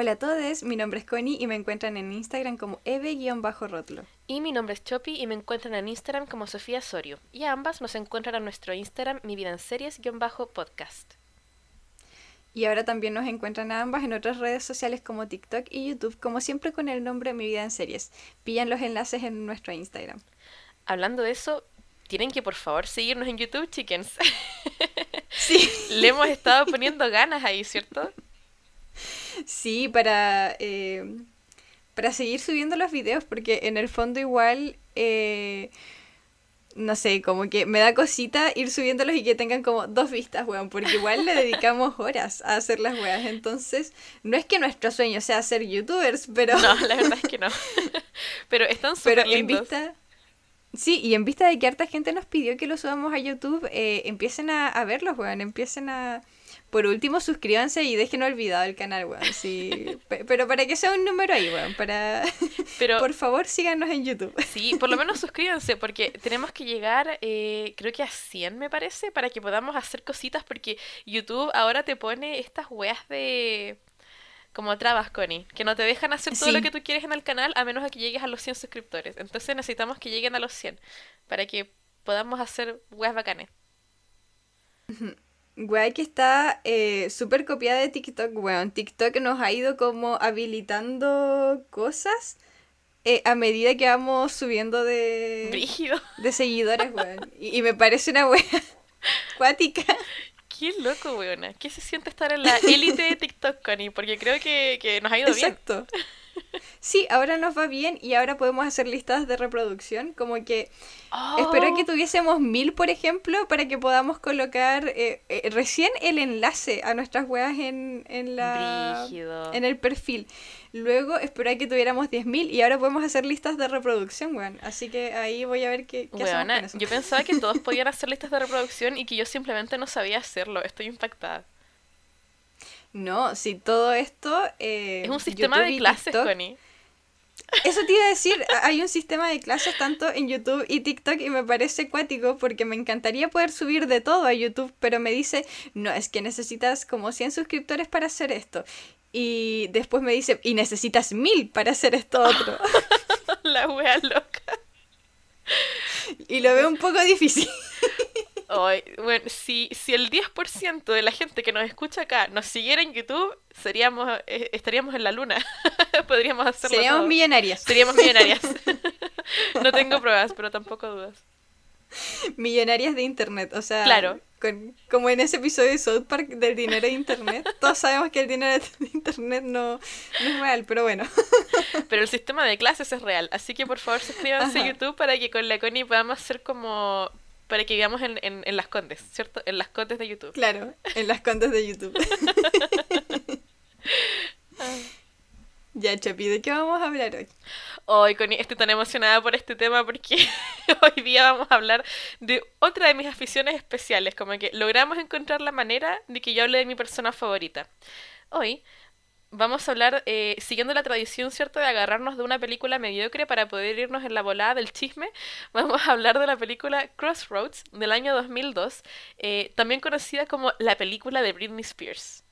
Hola a todos, mi nombre es Connie y me encuentran en Instagram como eve-rotlo. Y mi nombre es Chopi y me encuentran en Instagram como Sofía Sorio. Y ambas nos encuentran en nuestro Instagram Mi Vida en Series-podcast. Y ahora también nos encuentran a ambas en otras redes sociales como TikTok y YouTube, como siempre con el nombre Mi Vida en Series. Pillan los enlaces en nuestro Instagram. Hablando de eso, tienen que por favor seguirnos en YouTube, chickens. Sí. Le hemos estado poniendo ganas ahí, ¿cierto? Sí, para, eh, para seguir subiendo los videos, porque en el fondo igual, eh, no sé, como que me da cosita ir subiéndolos y que tengan como dos vistas, weón, porque igual le dedicamos horas a hacer las weas, entonces no es que nuestro sueño sea ser youtubers, pero... No, la verdad es que no. pero están súper Pero en vista... Sí, y en vista de que harta gente nos pidió que lo subamos a YouTube, eh, empiecen a, a verlos, weón, empiecen a por último, suscríbanse y dejen olvidado el canal, weón. Sí, pero para que sea un número ahí, weón. Para... Pero, por favor, síganos en YouTube. Sí, por lo menos suscríbanse, porque tenemos que llegar, eh, creo que a 100, me parece, para que podamos hacer cositas, porque YouTube ahora te pone estas weas de como trabas, Connie, que no te dejan hacer todo lo que tú quieres en el canal a menos que llegues a los 100 suscriptores. Entonces necesitamos que lleguen a los 100 para que podamos hacer weas bacanes. Weón, que está eh, súper copiada de TikTok, weón. TikTok nos ha ido como habilitando cosas eh, a medida que vamos subiendo de, de seguidores, weón. Y, me parece una weá cuática. Qué loco, weona. ¿Qué se siente estar en la élite de TikTok, Connie? Porque creo que, que nos ha ido bien. Exacto. Sí, ahora nos va bien y ahora podemos hacer listas de reproducción. Como que espero que oh. tuviésemos mil, por ejemplo, para que podamos colocar eh, eh, recién el enlace a nuestras weas en, en, la, en el perfil. Luego espero que tuviéramos 10.000 y ahora podemos hacer listas de reproducción, weón. Así que ahí voy a ver qué, qué hacemos con eso. Yo pensaba que todos podían hacer listas de reproducción y que yo simplemente no sabía hacerlo. Estoy impactada. No, si todo esto... Eh, es un sistema de clases, Connie. Eso te iba a decir, hay un sistema de clases tanto en YouTube y TikTok y me parece cuático porque me encantaría poder subir de todo a YouTube, pero me dice, no, es que necesitas como 100 suscriptores para hacer esto. Y después me dice, y necesitas mil para hacer esto otro. La wea loca. Y lo veo un poco difícil bueno, si, si el 10% de la gente que nos escucha acá nos siguiera en YouTube, seríamos eh, estaríamos en la luna. Podríamos hacerlo Seríamos millonarias. Seríamos millonarias. no tengo pruebas, pero tampoco dudas. Millonarias de internet, o sea, claro. como en ese episodio de South Park del dinero de internet, todos sabemos que el dinero de internet no, es real, pero bueno. Pero el sistema de clases es real, así que por favor suscríbanse a YouTube para que con la Connie podamos hacer como para que vivamos en, en, las condes, ¿cierto? En las condes de YouTube. Claro, en las condes de YouTube. ya, Chapi, ¿de qué vamos a hablar hoy? Hoy, Connie, estoy tan emocionada por este tema porque hoy día vamos a hablar de otra de mis aficiones especiales, como que logramos encontrar la manera de que yo hable de mi persona favorita. Hoy vamos a hablar, eh, siguiendo la tradición, ¿cierto?, de agarrarnos de una película mediocre para poder irnos en la volada del chisme, vamos a hablar de la película Crossroads del año 2002, eh, también conocida como la película de Britney Spears.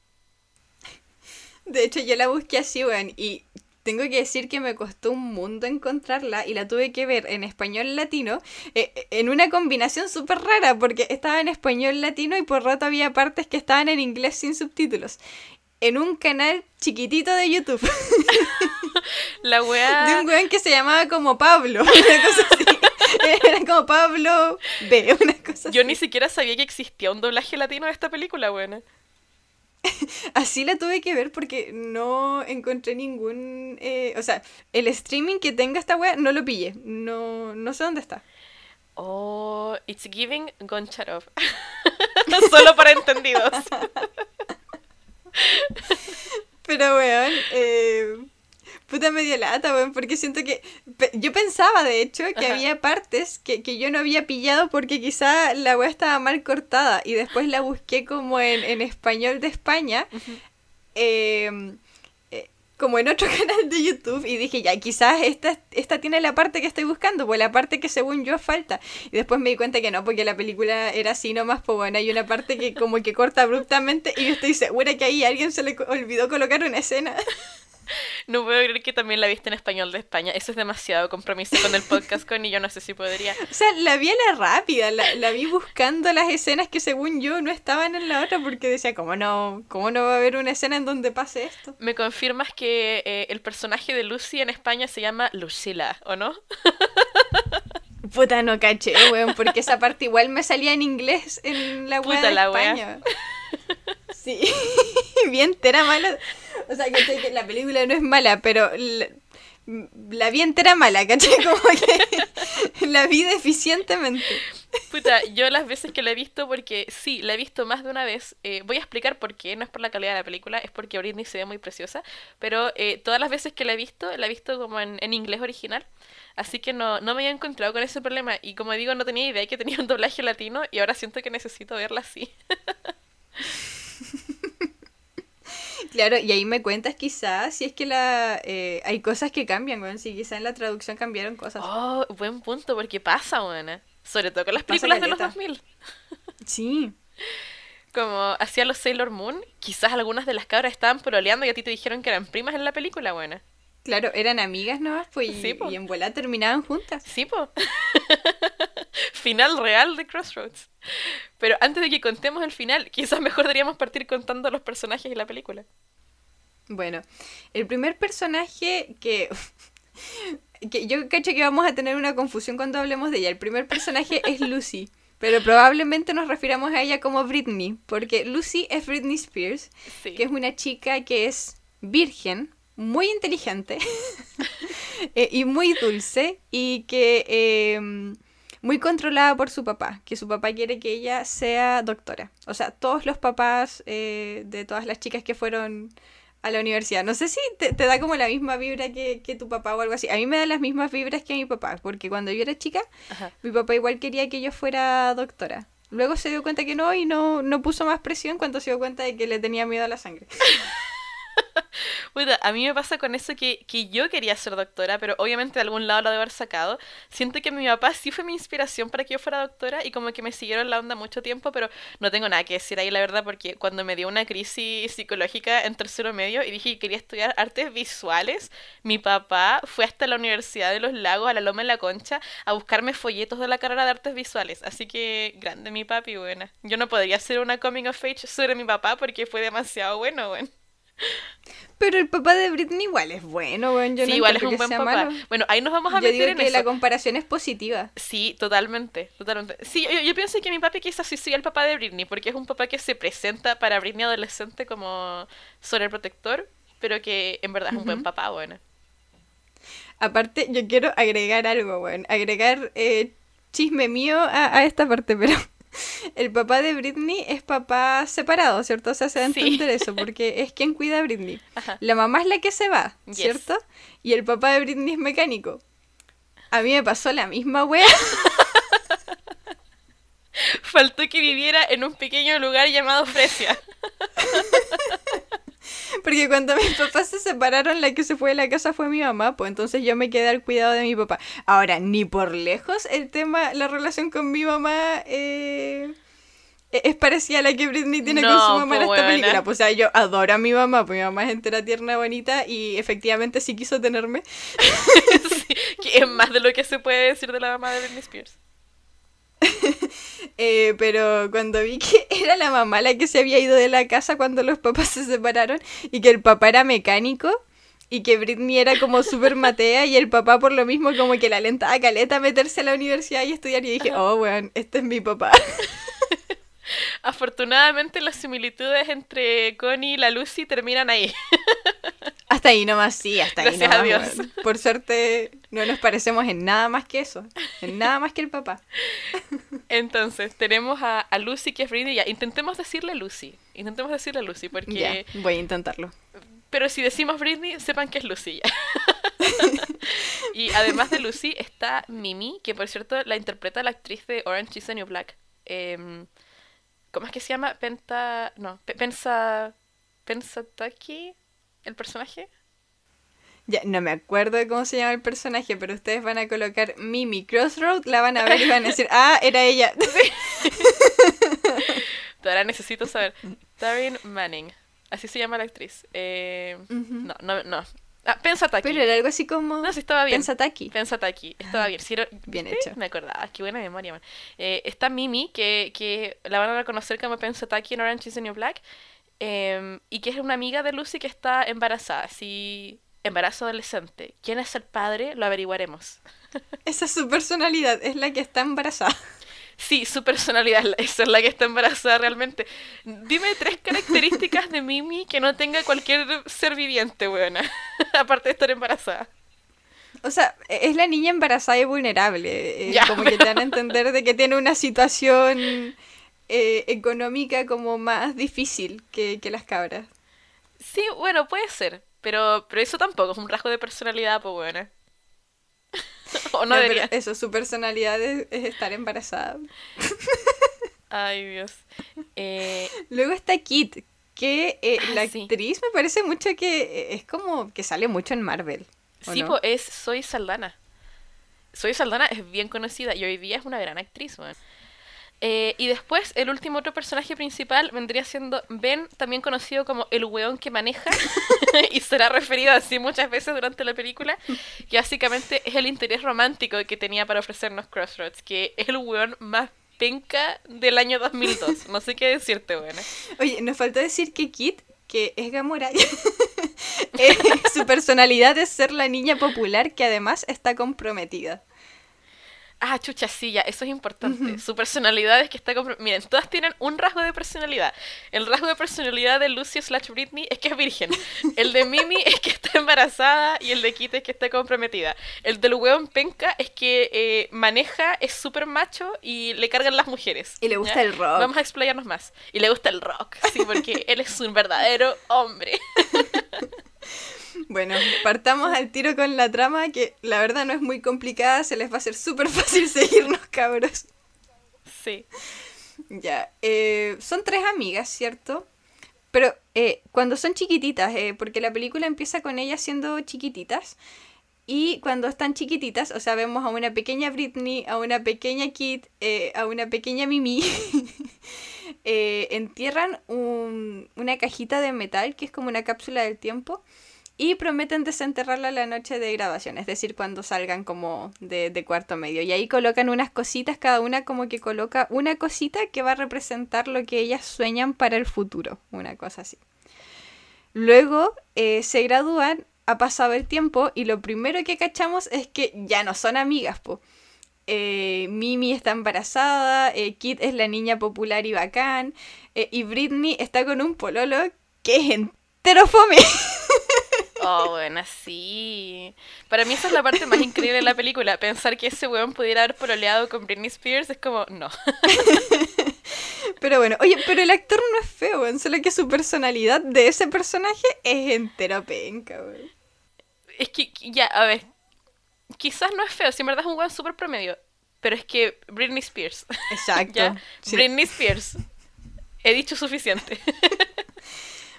De hecho, yo la busqué así, weón, y tengo que decir que me costó un mundo encontrarla y la tuve que ver en español latino, eh, en una combinación súper rara, porque estaba en español latino y por rato había partes que estaban en inglés sin subtítulos en un canal chiquitito de YouTube. La wea... De un weón que se llamaba como Pablo, una cosa así. Era como Pablo B, una cosa Yo ni siquiera sabía que existía un doblaje latino de esta película, weón. Así la tuve que ver porque no encontré ningún... Eh, o sea, el streaming que tenga esta wea no lo pillé. No, no sé dónde está. Oh, it's giving Goncharov. Solo para entendidos. Pero, weón, eh, puta medio lata, weón, porque siento que... Yo pensaba, de hecho, que había partes que, yo no había pillado porque quizá la weá estaba mal cortada y después la busqué como en, español de España. eh, como en otro canal de YouTube y dije, ya, quizás esta, esta tiene la parte que estoy buscando, pues la parte que según yo falta. Y después me di cuenta que no, porque la película era así nomás, pues bueno, hay una parte que como que corta abruptamente y yo estoy segura que ahí alguien se le olvidó colocar una escena. No puedo creer que también la viste en español de España. Eso es demasiado compromiso con el podcast, con y yo no sé si podría. O sea, la vi a la rápida, la, la, vi buscando las escenas que según yo no estaban en la otra porque decía, ¿cómo no, cómo no va a haber una escena en donde pase esto? ¿Me confirmas que eh, el personaje de Lucy en España se llama Lucila, o no? Puta, no caché, weón, porque esa parte igual me salía en inglés en la web de la España. Sí, bien entera mala. O sea, que la película no es mala, pero la, la vi entera mala, ¿cachai? Como que la vi deficientemente. Puta, yo las veces que la he visto, porque sí, la he visto más de una vez, eh, voy a explicar por qué, no es por la calidad de la película, es porque Britney se ve muy preciosa, pero eh, todas las veces que la he visto, la he visto como en, en inglés original, así que no, no me había encontrado con ese problema, y como digo, no tenía idea que tenía un doblaje latino, y ahora siento que necesito verla así. Claro, y ahí me cuentas quizás si es que la eh, hay cosas que cambian, bueno, si quizás en la traducción cambiaron cosas. Oh, buen punto, porque pasa, buena. Sobre todo con las películas de los 2000. Sí. Como hacía los Sailor Moon, quizás algunas de las cabras estaban proleando y a ti te dijeron que eran primas en la película, buena. Claro, eran amigas nomás, pues, y, Sí, po. y en vuela terminaban juntas. Sí, po. final real de Crossroads. Pero antes de que contemos el final, quizás mejor deberíamos partir contando los personajes de la película. Bueno, el primer personaje que... que yo cacho que vamos a tener una confusión cuando hablemos de ella. El primer personaje es Lucy, pero probablemente nos refiramos a ella como Britney, porque Lucy es Britney Spears, Sí. que es una chica que es virgen, muy inteligente eh, y muy dulce y que eh, muy controlada por su papá, que su papá quiere que ella sea doctora. O sea, todos los papás eh, de todas las chicas que fueron a la universidad. No sé si te, te da como la misma vibra que, que tu papá o algo así. A mí me da las mismas vibras que a mi papá, porque cuando yo era chica, Ajá. mi papá igual quería que yo fuera doctora. Luego se dio cuenta que no y no, no puso más presión cuando se dio cuenta de que le tenía miedo a la sangre. Puta, a mí me pasa con eso que, que yo quería ser doctora, pero obviamente de algún lado lo de haber sacado. Siento que mi papá sí fue mi inspiración para que yo fuera doctora y como que me siguieron la onda mucho tiempo, pero no tengo nada que decir ahí, la verdad, porque cuando me dio una crisis psicológica en tercero medio y dije que quería estudiar artes visuales, mi papá fue hasta la Universidad de los Lagos, a la Loma de la Concha, a buscarme folletos de la carrera de artes visuales. Así que grande mi papi, buena. Yo no podría hacer una coming of age sobre mi papá porque fue demasiado bueno, bueno. Pero el papá de Britney igual es bueno, weón. Yo sí, no igual es un buen papá. malo. Bueno, ahí nos vamos a Yo meter digo en que eso. la comparación es positiva. Sí, totalmente, totalmente. Sí, yo, yo pienso que mi papi quizás sí sea el papá de Britney, porque es un papá que se presenta para Britney adolescente como sobreprotector, pero que en verdad es un buen papá, bueno. Aparte, yo quiero agregar algo, weón. Agregar eh, chisme mío a, a esta parte, pero el papá de Britney es papá separado, ¿cierto? O sea, se da a Sí. entender eso, porque es quien cuida a Britney. Ajá. La mamá es la que se va, Yes. ¿cierto? Y el papá de Britney es mecánico. A mí me pasó la misma wea. Faltó que viviera en un pequeño lugar llamado Fresia. Porque cuando mis papás se separaron, la que se fue de la casa fue mi mamá, pues entonces yo me quedé al cuidado de mi papá. Ahora, ni por lejos el tema, la relación con mi mamá eh, e- es parecida a la que Britney tiene con su mamá en po, esta huevona. película. Pues, o sea, yo adoro a mi mamá, pues mi mamá es entera, tierna, bonita y efectivamente sí quiso tenerme. Sí, que es más de lo que se puede decir de la mamá de Britney Spears. Eh, pero cuando vi que era la mamá la que se había ido de la casa cuando los papás se separaron y que el papá era mecánico y que Britney era como súper matea y el papá por lo mismo como que la alentaba a caleta a meterse a la universidad y estudiar y dije, oh, weón, este es mi papá. Afortunadamente las similitudes entre Connie y la Lucy terminan ahí. Hasta ahí nomás, sí, hasta ahí Gracias nomás. a Dios. Por suerte no nos parecemos en nada más que eso, en nada más que el papá. Entonces, tenemos a, a Lucy que es Britney. Ya, intentemos decirle Lucy. Intentemos decirle Lucy, porque... Ya, voy a intentarlo. Pero si decimos Britney, sepan que es Lucy ya. y además de Lucy está Mimi, que por cierto la interpreta la actriz de Orange is the New Black. Em, ¿Cómo es que se llama? Penta... No, Pe- Pensa... Pensataki, el personaje. Ya, no me acuerdo de cómo se llama el personaje, pero ustedes van a colocar Mimi Crossroad, la van a ver y van a decir, ah, era ella. Ahora necesito saber. Taryn Manning. Así se llama la actriz. Eh, No, no, no. Ah, Pensataki. Pero era algo así como... No, sí estaba bien. Pensataki. Pensataki. Estaba bien. Sí, era- Bien hecho. Me acordaba. Qué buena memoria, man. Eh, está Mimi, que, que la van a reconocer como Pensataki en Orange is the New Black. Eh, y que es una amiga de Lucy que está embarazada. Sí, embarazo adolescente. ¿Quién es el padre? Lo averiguaremos. Esa es su personalidad, es la que está embarazada. Sí, su personalidad, esa es la que está embarazada realmente. Dime tres características de Mimi que no tenga cualquier ser viviente, buena. Aparte de estar embarazada. O sea, es la niña embarazada y vulnerable. eh, Ya, como que te pero- dan a entender de que tiene una situación eh, económica como más difícil que, que las cabras. Sí, bueno, puede ser. Pero, pero eso tampoco es un rasgo de personalidad, pues buena. o no debería. Eso, su personalidad es, es estar embarazada. Ay, Dios. Eh, Luego está Kit, que eh, Ah, la sí. actriz me parece mucho que es como que sale mucho en Marvel. ¿o sí, no? pues es Soy Saldana. Soy Saldana es bien conocida y hoy día es una gran actriz. Eh, y después, el último otro personaje principal vendría siendo Ben, también conocido como el weón que maneja, y será referido así muchas veces durante la película, que básicamente es el interés romántico que tenía para ofrecernos Crossroads, que es el weón más penca del año 2002. No sé qué decirte, weón. Oye, nos faltó decir que Kit, que es Gamora, eh, su personalidad es ser la niña popular que además está comprometida. Ah, chucha, sí, ya, eso es importante. Su personalidad es que está... Miren, todas tienen un rasgo de personalidad. El rasgo de personalidad de Lucy slash Britney es que es virgen. El de Mimi es que está embarazada y el de Kit es que está comprometida. El del weón penca es que eh, maneja, es súper macho y le cargan las mujeres. Y le gusta ¿ya? el rock. Vamos a explayarnos más. Y le gusta el rock, sí, porque él es un verdadero hombre. Bueno, partamos al tiro con la trama, que la verdad no es muy complicada, se les va a hacer súper fácil seguirnos, cabros. Sí. Ya, eh, son tres amigas, ¿cierto? Pero eh, cuando son chiquititas, eh, porque la película empieza con ellas siendo chiquititas, y cuando están chiquititas, o sea, vemos a una pequeña Britney, a una pequeña Kit, eh, a una pequeña Mimi, eh, entierran un- una cajita de metal, que es como una cápsula del tiempo, y prometen desenterrarla la noche de grabación, es decir, cuando salgan como de, cuarto medio. Y ahí colocan unas cositas, cada una como que coloca una cosita que va a representar lo que ellas sueñan para el futuro, una cosa así. Luego eh, se gradúan, ha pasado el tiempo y lo primero que cachamos es que ya no son amigas, po. Eh, Mimi está embarazada, eh, Kit es la niña popular y bacán, y Britney está con un pololo que es entero fome. Oh, bueno, sí. Para mí esa es la parte más increíble de la película. Pensar que ese weón pudiera haber pololeado con Britney Spears es como, no. Pero bueno, oye, pero el actor no es feo, weón, solo que su personalidad de ese personaje es entero penca, weón. Es que, ya, a ver. Quizás no es feo, si en verdad es un weón súper promedio. Pero es que Britney Spears. Exacto. ¿Ya? Sí. Britney Spears. He dicho suficiente.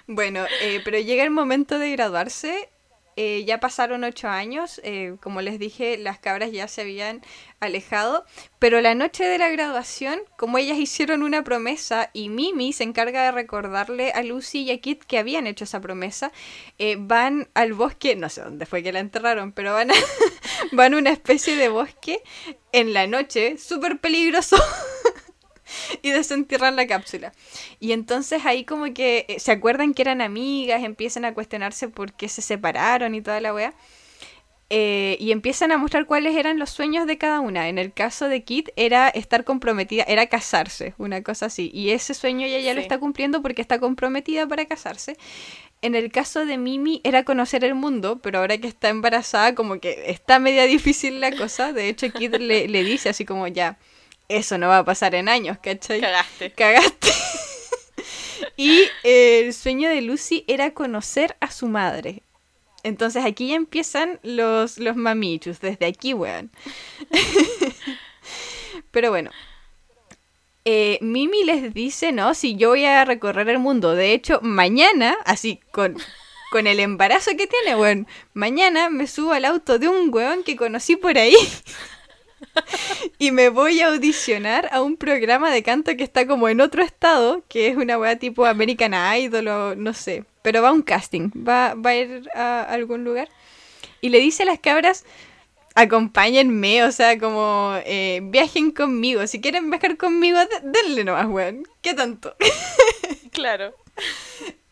Bueno, eh, pero llega el momento de graduarse. eh, ya pasaron ocho años. eh, como les dije, las cabras ya se habían alejado. Pero la noche de la graduación, como ellas hicieron una promesa y Mimi se encarga de recordarle a Lucy y a Kit que habían hecho esa promesa, eh, van al bosque, no sé dónde fue que la enterraron, pero van a, van a una especie de bosque en la noche, súper peligroso. y desentierran la cápsula. Y entonces ahí como que eh, se acuerdan que eran amigas, empiezan a cuestionarse por qué se separaron y toda la wea. Eh, y empiezan a mostrar cuáles eran los sueños de cada una. En el caso de Kit era estar comprometida, era casarse, una cosa así. Y ese sueño ella ya lo está cumpliendo porque está comprometida para casarse. En el caso de Mimi era conocer el mundo, pero ahora que está embarazada como que está media difícil la cosa. De hecho, Kit le, le dice así como ya, eso no va a pasar en años, ¿cachai? Cagaste. Cagaste. y eh, el sueño de Lucy era conocer a su madre. Entonces aquí ya empiezan los, los mamichus, desde aquí, weón. Pero bueno. eh, Mimi les dice, no, si yo voy a recorrer el mundo. De hecho, mañana, así con, con el embarazo que tiene, bueno, mañana me subo al auto de un weón que conocí por ahí. y me voy a audicionar a un programa de canto que está como en otro estado, que es una weá tipo American Idol o no sé. Pero va a un casting, va, va a ir a algún lugar. Y le dice a las cabras, acompáñenme, o sea, como eh, viajen conmigo. Si quieren viajar conmigo, denle nomás, weón. ¿Qué tanto? claro.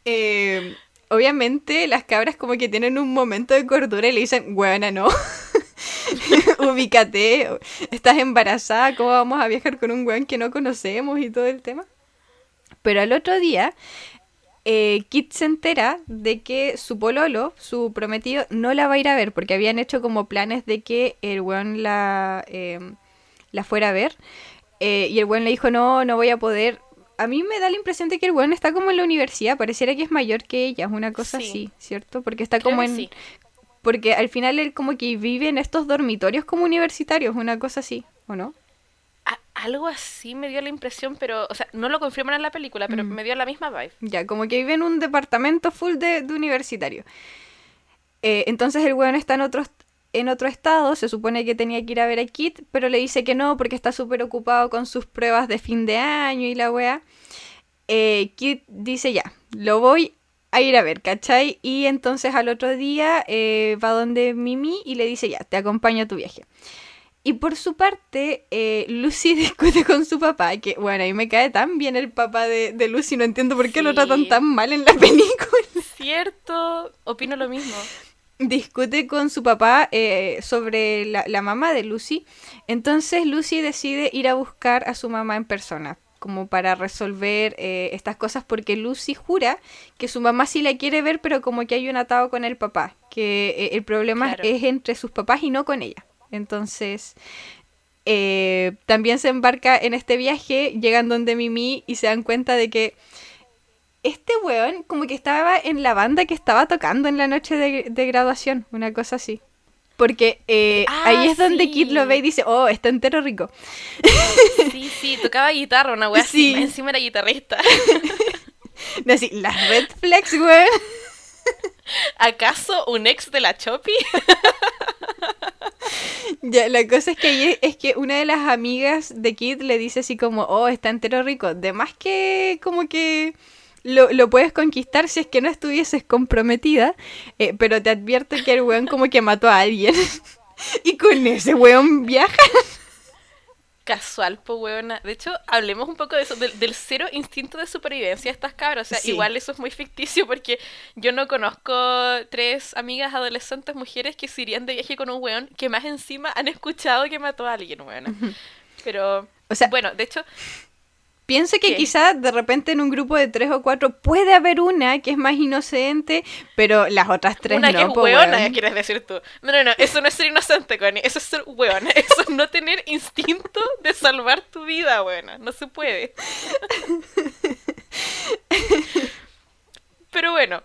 Eh, obviamente las cabras como que tienen un momento de cordura y le dicen, weona, no. Ubícate, estás embarazada, ¿cómo vamos a viajar con un weón que no conocemos y todo el tema? Pero al otro día, eh, Kit se entera de que su pololo, su prometido, no la va a ir a ver porque habían hecho como planes de que el weón la, em, la fuera a ver. Eh, y el weón le dijo, no, no voy a poder. A mí me da la impresión de que el weón está como en la universidad, pareciera que es mayor que ella, es una cosa así, ¿cierto? Porque está como en, porque al final él como que vive en estos dormitorios como universitarios, una cosa así, ¿o no? algo así me dio la impresión, pero, o sea, no lo confirman en la película, pero mm. me dio la misma vibe. Ya, como que vive en un departamento full de, universitario. Eh, entonces el weón está en otro, en otro estado, se supone que tenía que ir a ver a Kit, pero le dice que no porque está súper ocupado con sus pruebas de fin de año y la wea. Eh, Kit dice ya, lo voy a ir a ver, ¿cachai? Y entonces al otro día eh, va donde Mimi y le dice, ya, te acompaño a tu viaje. Y por su parte, eh, Lucy discute con su papá, que bueno, a mí me cae tan bien el papá de, Lucy, no entiendo por qué lo tratan tan mal en la película. Cierto, opino lo mismo. Discute con su papá eh, sobre la, la mamá de Lucy. Entonces Lucy decide ir a buscar a su mamá en persona como para resolver eh, estas cosas porque Lucy jura que su mamá sí la quiere ver, pero como que hay un atado con el papá, que eh, el problema es entre sus papás y no con ella. Entonces, eh, también se embarca en este viaje, llegan donde Mimi y se dan cuenta de que este weón como que estaba en la banda que estaba tocando en la noche de graduación, una cosa así. Porque eh, ahí ah, es donde Kid lo ve y dice, oh, está entero rico. Sí, sí, tocaba guitarra, una wea sí. así, encima era guitarrista. No, así, las red flags, weón. ¿Acaso un ex de la Chopi? Ya, la cosa es que es que una de las amigas de Kid le dice así como, oh, está entero rico. De más que como que lo, lo, puedes conquistar si es que no estuvieses comprometida, eh, pero te advierto que el weón como que mató a alguien. y con ese weón viaja. Casual, po weona. De hecho, hablemos un poco de eso, del, cero instinto de supervivencia de estas cabras. O sea, igual eso es muy ficticio porque yo no conozco tres amigas adolescentes mujeres que se irían de viaje con un weón que más encima han escuchado que mató a alguien, weona. Pero, o sea, bueno, de hecho, Pienso que quizás de repente en un grupo de tres o cuatro puede haber una que es más inocente, pero las otras tres una no. Una que es hueona, quieres decir tú. No, no, no, eso no es ser inocente, Connie. Eso es ser hueona. Eso es no tener instinto de salvar tu vida, buena. No se puede. pero bueno,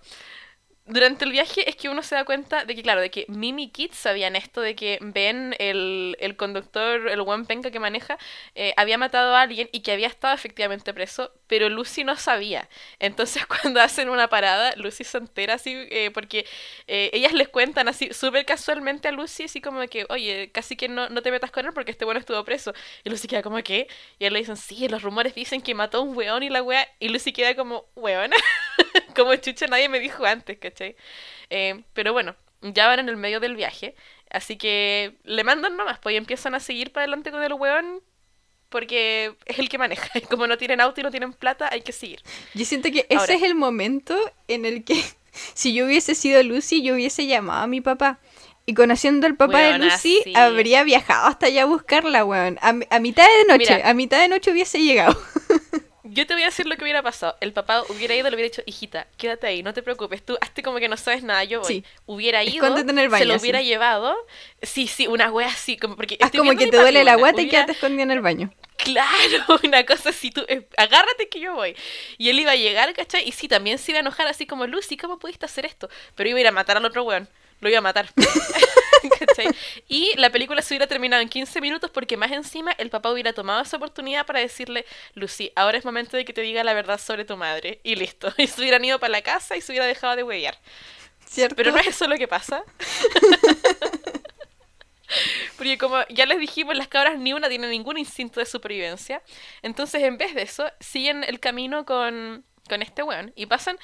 durante el viaje es que uno se da cuenta de que, claro, de que Mimi Kit sabían esto de que Ben, el, el conductor, el buen penca que maneja, eh, había matado a alguien y que había estado efectivamente preso, pero Lucy no sabía. Entonces cuando hacen una parada, Lucy se entera así, eh, porque eh, ellas les cuentan así súper casualmente a Lucy, así como que, oye, casi que no, no te metas con él porque este bueno estuvo preso. Y Lucy queda como que, y él le dicen, sí, los rumores dicen que mató a un weón y la wea, y Lucy queda como, weona, como chucha, nadie me dijo antes, ¿cachai? Eh, pero bueno, ya van en el medio del viaje, así que le mandan nomás, pues y empiezan a seguir para adelante con el weón porque es el que maneja. Y como no tienen auto y no tienen plata, hay que seguir. Yo siento que ese es el momento en el que si yo hubiese sido Lucy, yo hubiese llamado a mi papá. Y conociendo al papá de Lucy, habría viajado hasta allá a buscarla, weón. A, mitad de noche, a mitad de noche hubiese llegado. Yo te voy a decir lo que hubiera pasado. El papá hubiera ido y le hubiera dicho, hijita, quédate ahí, no te preocupes. Tú hazte como que no sabes nada, yo voy. Hubiera ido, en el baño, se lo hubiera llevado. Sí, sí, una wea así. Como, porque Haz como que te duele la guata y quédate escondida en el baño. Claro, una cosa así, tú, eh, agárrate que yo voy. Y él iba a llegar, ¿cachai? Y sí, también se iba a enojar así como, Lucy, ¿cómo pudiste hacer esto? Pero iba a ir a matar al otro weón. Lo iba a matar. y la película se hubiera terminado en 15 minutos porque más encima el papá hubiera tomado esa oportunidad para decirle, Lucy, ahora es momento de que te diga la verdad sobre tu madre. Y listo. Y se hubieran ido para la casa y se hubiera dejado de huevear. ¿Cierto? Pero no es eso lo que pasa. Porque como ya les dijimos, las cabras ni una tienen ningún instinto de supervivencia. Entonces, en vez de eso, siguen el camino con, con este weón. Y pasan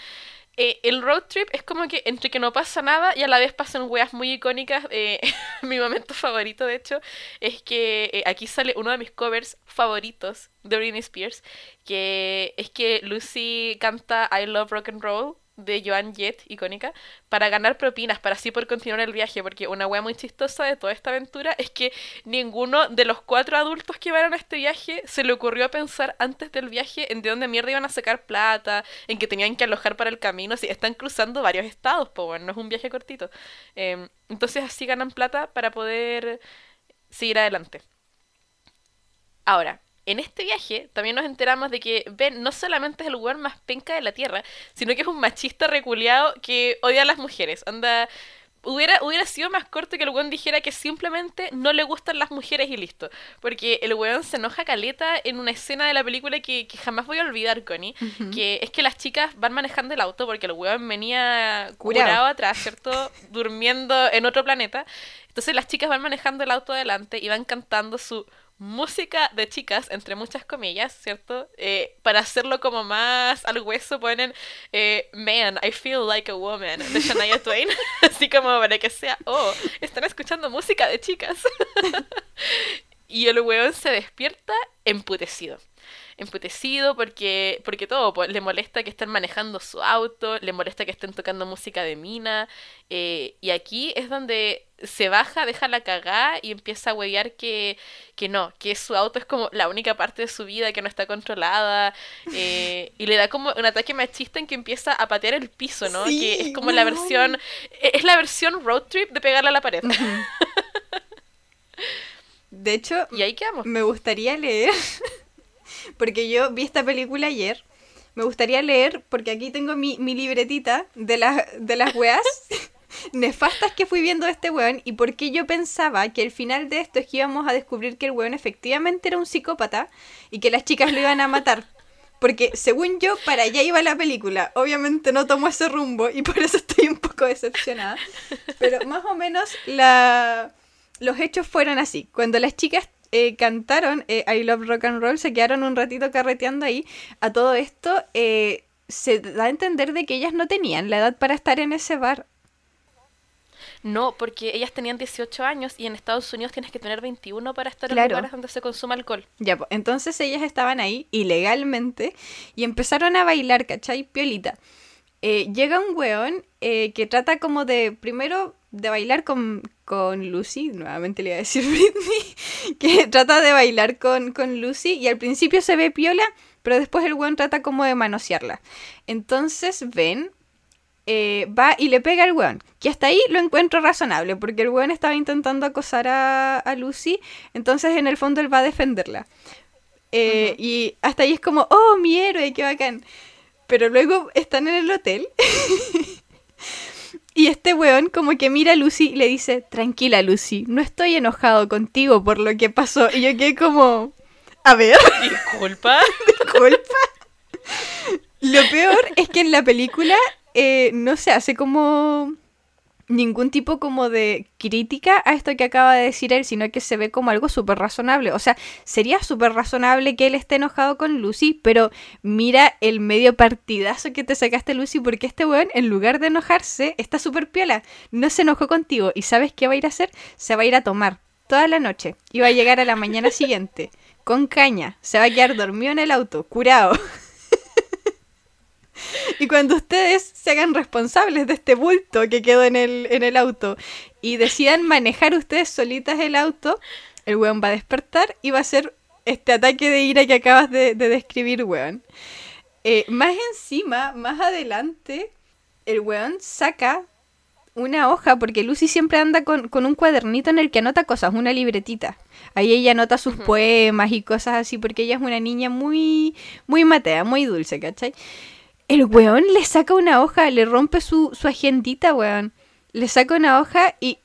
eh, el road trip es como que entre que no pasa nada y a la vez pasan weas muy icónicas. Eh, mi momento favorito, de hecho, es que eh, aquí sale uno de mis covers favoritos de Britney Spears, que es que Lucy canta I Love Rock and Roll de Joan Jett, icónica, para ganar propinas, para así poder continuar el viaje, porque una wea muy chistosa de toda esta aventura es que ninguno de los cuatro adultos que iban a este viaje se le ocurrió pensar antes del viaje en de dónde mierda iban a sacar plata, en que tenían que alojar para el camino, si están cruzando varios estados, pues bueno, no es un viaje cortito. Em, entonces así ganan plata para poder seguir adelante. Ahora, en este viaje también nos enteramos de que Ben no solamente es el lugar más penca de la Tierra, sino que es un machista reculeado que odia a las mujeres. Anda, hubiera, hubiera sido más corto que el weón dijera que simplemente no le gustan las mujeres y listo. Porque el weón se enoja caleta en una escena de la película que, jamás voy a olvidar, Connie. Que es que las chicas van manejando el auto porque el weón venía curado atrás, ¿cierto? Durmiendo en otro planeta. Entonces las chicas van manejando el auto adelante y van cantando su música de chicas, entre muchas comillas, ¿cierto? Eh, para hacerlo como más al hueso ponen eh, Man, I feel like a woman de Shania Twain, así como para que sea, oh, están escuchando música de chicas. y el hueón se despierta emputecido emputecido porque, porque todo, pues, le molesta que estén manejando su auto, le molesta que estén tocando música de mina, eh, y aquí es donde se baja, deja la cagada y empieza a huevear que, que no, que su auto es como la única parte de su vida que no está controlada, eh, y le da como un ataque machista en que empieza a patear el piso, ¿no? que es como la versión, e, es la versión road trip de pegarle a la pared. De hecho, y ahí quedamos. me gustaría leer porque yo vi esta película ayer. Me gustaría leer, porque aquí tengo mi, mi libretita de, de las weas nefastas que fui viendo de este weón y por qué yo pensaba que el final de esto es que íbamos a descubrir que el weón efectivamente era un psicópata y que las chicas lo iban a matar. Porque según yo, para allá iba la película. Obviamente no tomó ese rumbo y por eso estoy un poco decepcionada. Pero más o menos la... los hechos fueron así. Cuando las chicas eh, cantaron eh, I Love Rock and Roll, se quedaron un ratito carreteando ahí. A todo esto eh, se da a entender de que ellas no tenían la edad para estar en ese bar. No, porque ellas tenían 18 años y en Estados Unidos tienes que tener 21 para estar en lugares donde se consuma alcohol. Ya, pues, entonces ellas estaban ahí ilegalmente y empezaron a bailar, ¿cachai? Piolita. llega un weón que trata como de, primero, de bailar con, con Lucy, nuevamente le iba a decir Britney, que trata de bailar con, con Lucy y al principio se ve piola, pero después el weón trata como de manosearla. Entonces ven, eh, va y le pega al weón, que hasta ahí lo encuentro razonable, porque el weón estaba intentando acosar a, a Lucy, entonces en el fondo él va a defenderla. Eh, y hasta ahí es como, oh, mi héroe, qué bacán. Pero luego están en el hotel Y este weón como que mira a Lucy y le dice, tranquila Lucy, no estoy enojado contigo por lo que pasó. Y yo quedé como, a ver. Disculpa. Disculpa. Lo peor es que en la película eh, no se hace como ningún tipo como de crítica a esto que acaba de decir él, sino que se ve como algo súper razonable. O sea, sería súper razonable que él esté enojado con Lucy, pero mira el medio partidazo que te sacaste Lucy, porque este weón, en lugar de enojarse, está súper piola. No se enojó contigo. ¿Y sabes qué va a ir a hacer? Se va a ir a tomar toda la noche. Y va a llegar a la mañana siguiente, con caña. Se va a quedar dormido en el auto, curado. Y cuando ustedes se hagan responsables de este bulto que quedó en el, en el auto y decidan manejar ustedes solitas el auto, el weón va a despertar y va a hacer este ataque de ira que acabas de, describir, weón. Eh, más encima, más adelante, el weón saca una hoja, porque Lucy siempre anda con, un cuadernito en el que anota cosas, una libretita. Ahí ella anota sus poemas y cosas así, porque ella es una niña muy, muy matea, muy dulce, ¿cachai? El weón le saca una hoja, le rompe su, su agendita, weón. le saca una hoja y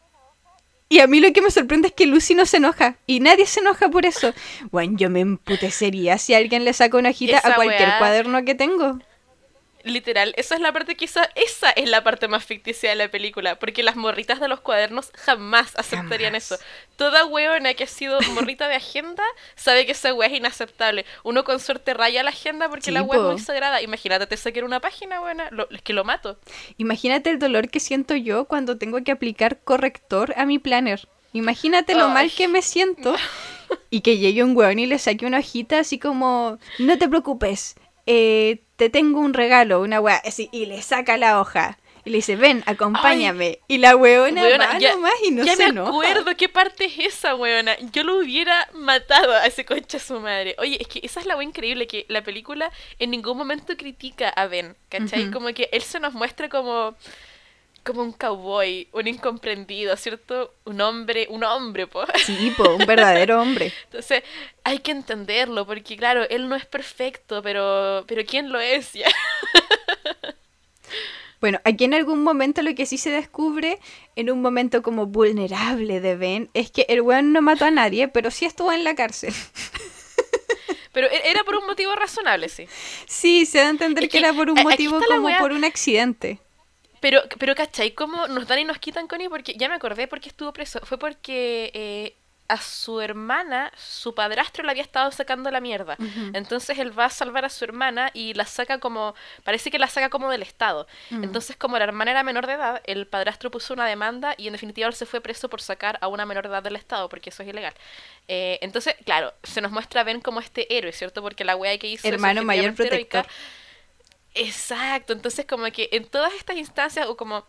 y a mí lo que me sorprende es que Lucy no se enoja. Y nadie se enoja por eso. Bueno, yo me emputecería si alguien le saca una hojita a cualquier cuaderno que tengo. Literal, esa es la parte quizá, esa es la parte más ficticia de la película, porque las morritas de los cuadernos jamás aceptarían eso. Toda huevona que ha sido morrita de agenda sabe que esa wea es inaceptable. Uno con suerte raya la agenda porque la wea es muy sagrada. Imagínate te saqué una página buena, es que lo mato. Imagínate el dolor que siento yo cuando tengo que aplicar corrector a mi planner. Imagínate lo mal que me siento y que llegue un weón y le saque una hojita así como, no te preocupes, eh, te tengo un regalo, una weá, así, y le saca la hoja. Y le dice, ven, acompáñame. y la weona, va ya, nomás y no ya me acuerdo qué parte es esa, weona. Yo lo hubiera matado a ese concha su madre. Oye, es que esa es la weá increíble, que la película en ningún momento critica a Ben, ¿cachai? Como que él se nos muestra como como un cowboy, un incomprendido, ¿cierto? Un hombre, un hombre, pues. Sí, po, un verdadero hombre. Entonces, hay que entenderlo, porque claro, él no es perfecto, pero, pero ¿quién lo es ya? Bueno, aquí en algún momento lo que sí se descubre, en un momento como vulnerable de Ben, es que el weón no mató a nadie, pero sí estuvo en la cárcel. Pero e-, era por un motivo razonable, sí. Sí, se da a entender que, era por un motivo como por un accidente. Pero, pero ¿cachai? ¿Cómo nos dan y nos quitan, Connie? Porque ya me acordé porque estuvo preso. Fue porque eh, a su hermana, su padrastro le había estado sacando la mierda. Entonces él va a salvar a su hermana y la saca como, parece que la saca como del Estado. Entonces como la hermana era menor de edad, el padrastro puso una demanda y en definitiva él se fue preso por sacar a una menor de edad del Estado, porque eso es ilegal. Eh, entonces, claro, se nos muestra a Ben como este héroe, ¿cierto? Porque la wea que hizo... Hermano mayor protector. Exacto, entonces como que en todas estas instancias, o como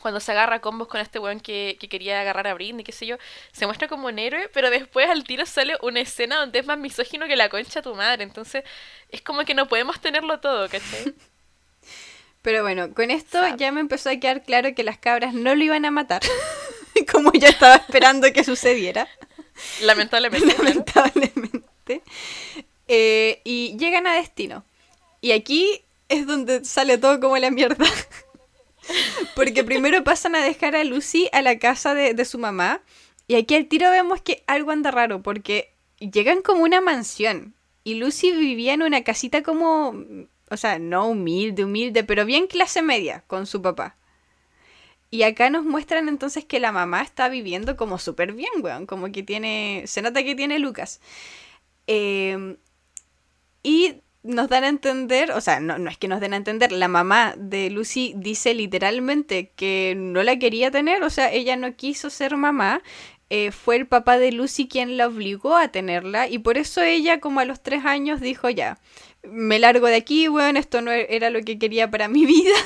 cuando se agarra combos con este weón que, quería agarrar a Britney, qué sé yo, se muestra como un héroe, pero después al tiro sale una escena donde es más misógino que la concha tu madre, entonces es como que no podemos tenerlo todo, ¿cachai? Pero bueno, con esto ya me empezó a quedar claro que las cabras no lo iban a matar, como yo estaba esperando que sucediera. Lamentablemente. Lamentablemente. Eh, y llegan a destino. Y aquí es donde sale todo como la mierda. Porque primero pasan a dejar a Lucy a la casa de, su mamá. Y aquí al tiro vemos que algo anda raro. Porque llegan como una mansión. Y Lucy vivía en una casita como. O sea, no humilde, humilde, pero bien clase media con su papá. Y acá nos muestran entonces que la mamá está viviendo como súper bien, weón. Como que tiene. Se nota que tiene Lucas. Eh, y nos dan a entender, o sea, no, es que nos den a entender, la mamá de Lucy dice literalmente que no la quería tener, o sea, ella no quiso ser mamá, eh, fue el papá de Lucy quien la obligó a tenerla y por eso ella como a los tres años dijo ya, me largo de aquí, bueno, esto no era lo que quería para mi vida,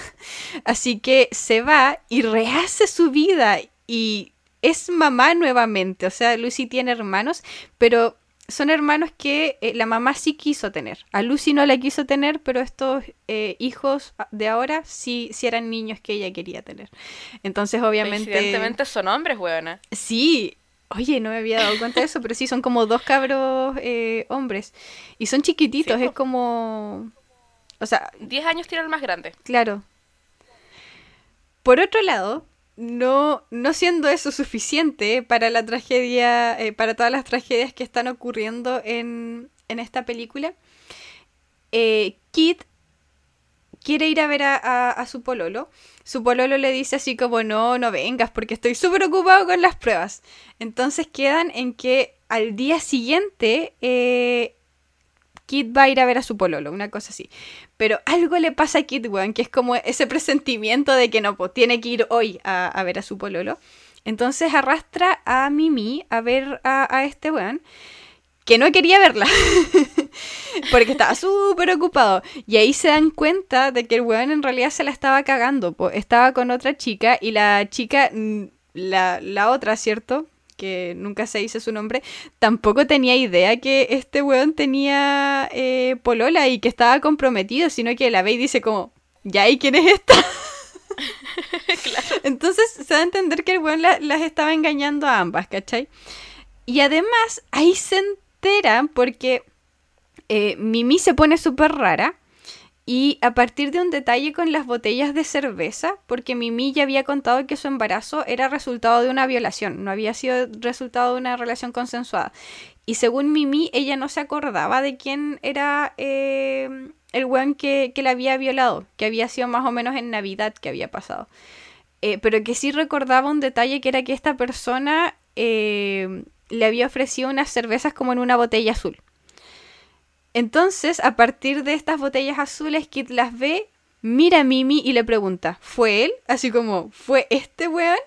así que se va y rehace su vida y es mamá nuevamente, o sea, Lucy tiene hermanos, pero son hermanos que eh, la mamá sí quiso tener. A Lucy no la quiso tener, pero estos eh, hijos de ahora sí, sí eran niños que ella quería tener. Entonces, obviamente. Evidentemente son hombres, weona. Sí. Oye, no me había dado cuenta de eso, pero sí, son como dos cabros eh, hombres. Y son chiquititos, es como. O sea. Diez años tiene el más grande. Claro. Por otro lado, no, no siendo eso suficiente para la tragedia, eh, para todas las tragedias que están ocurriendo en, en esta película, eh, Kit quiere ir a ver a, su pololo. Su pololo le dice así como, no, no vengas porque estoy súper ocupado con las pruebas. Entonces quedan en que al día siguiente eh, Kit va a ir a ver a su pololo, una cosa así. Pero algo le pasa a Kit, weón, que es como ese presentimiento de que no, pues tiene que ir hoy a, ver a su pololo. Entonces arrastra a Mimi a ver a, este weón, que no quería verla, porque estaba súper ocupado. Y ahí se dan cuenta de que el weón en realidad se la estaba cagando, pues estaba con otra chica y la chica, mm, la, la otra, ¿cierto? Que nunca se dice su nombre, tampoco tenía idea que este weón tenía eh, polola y que estaba comprometido, sino que la ve y dice como, ¿ya y quién es esta? Entonces se da a entender que el weón las estaba engañando a ambas, ¿cachai? Y además ahí se enteran porque eh, Mimi se pone súper rara Y a partir de un detalle con las botellas de cerveza, porque Mimi ya había contado que su embarazo era resultado de una violación, no había sido resultado de una relación consensuada. Y según Mimi, ella no se acordaba de quién era eh, el weón que, que la había violado, que había sido más o menos en Navidad que había pasado. Eh, pero que sí recordaba un detalle que era que esta persona eh, le había ofrecido unas cervezas como en una botella azul. Entonces, a partir de estas botellas azules, Kit las ve, mira a Mimi y le pregunta, ¿fue él? Así como, ¿fue este weón?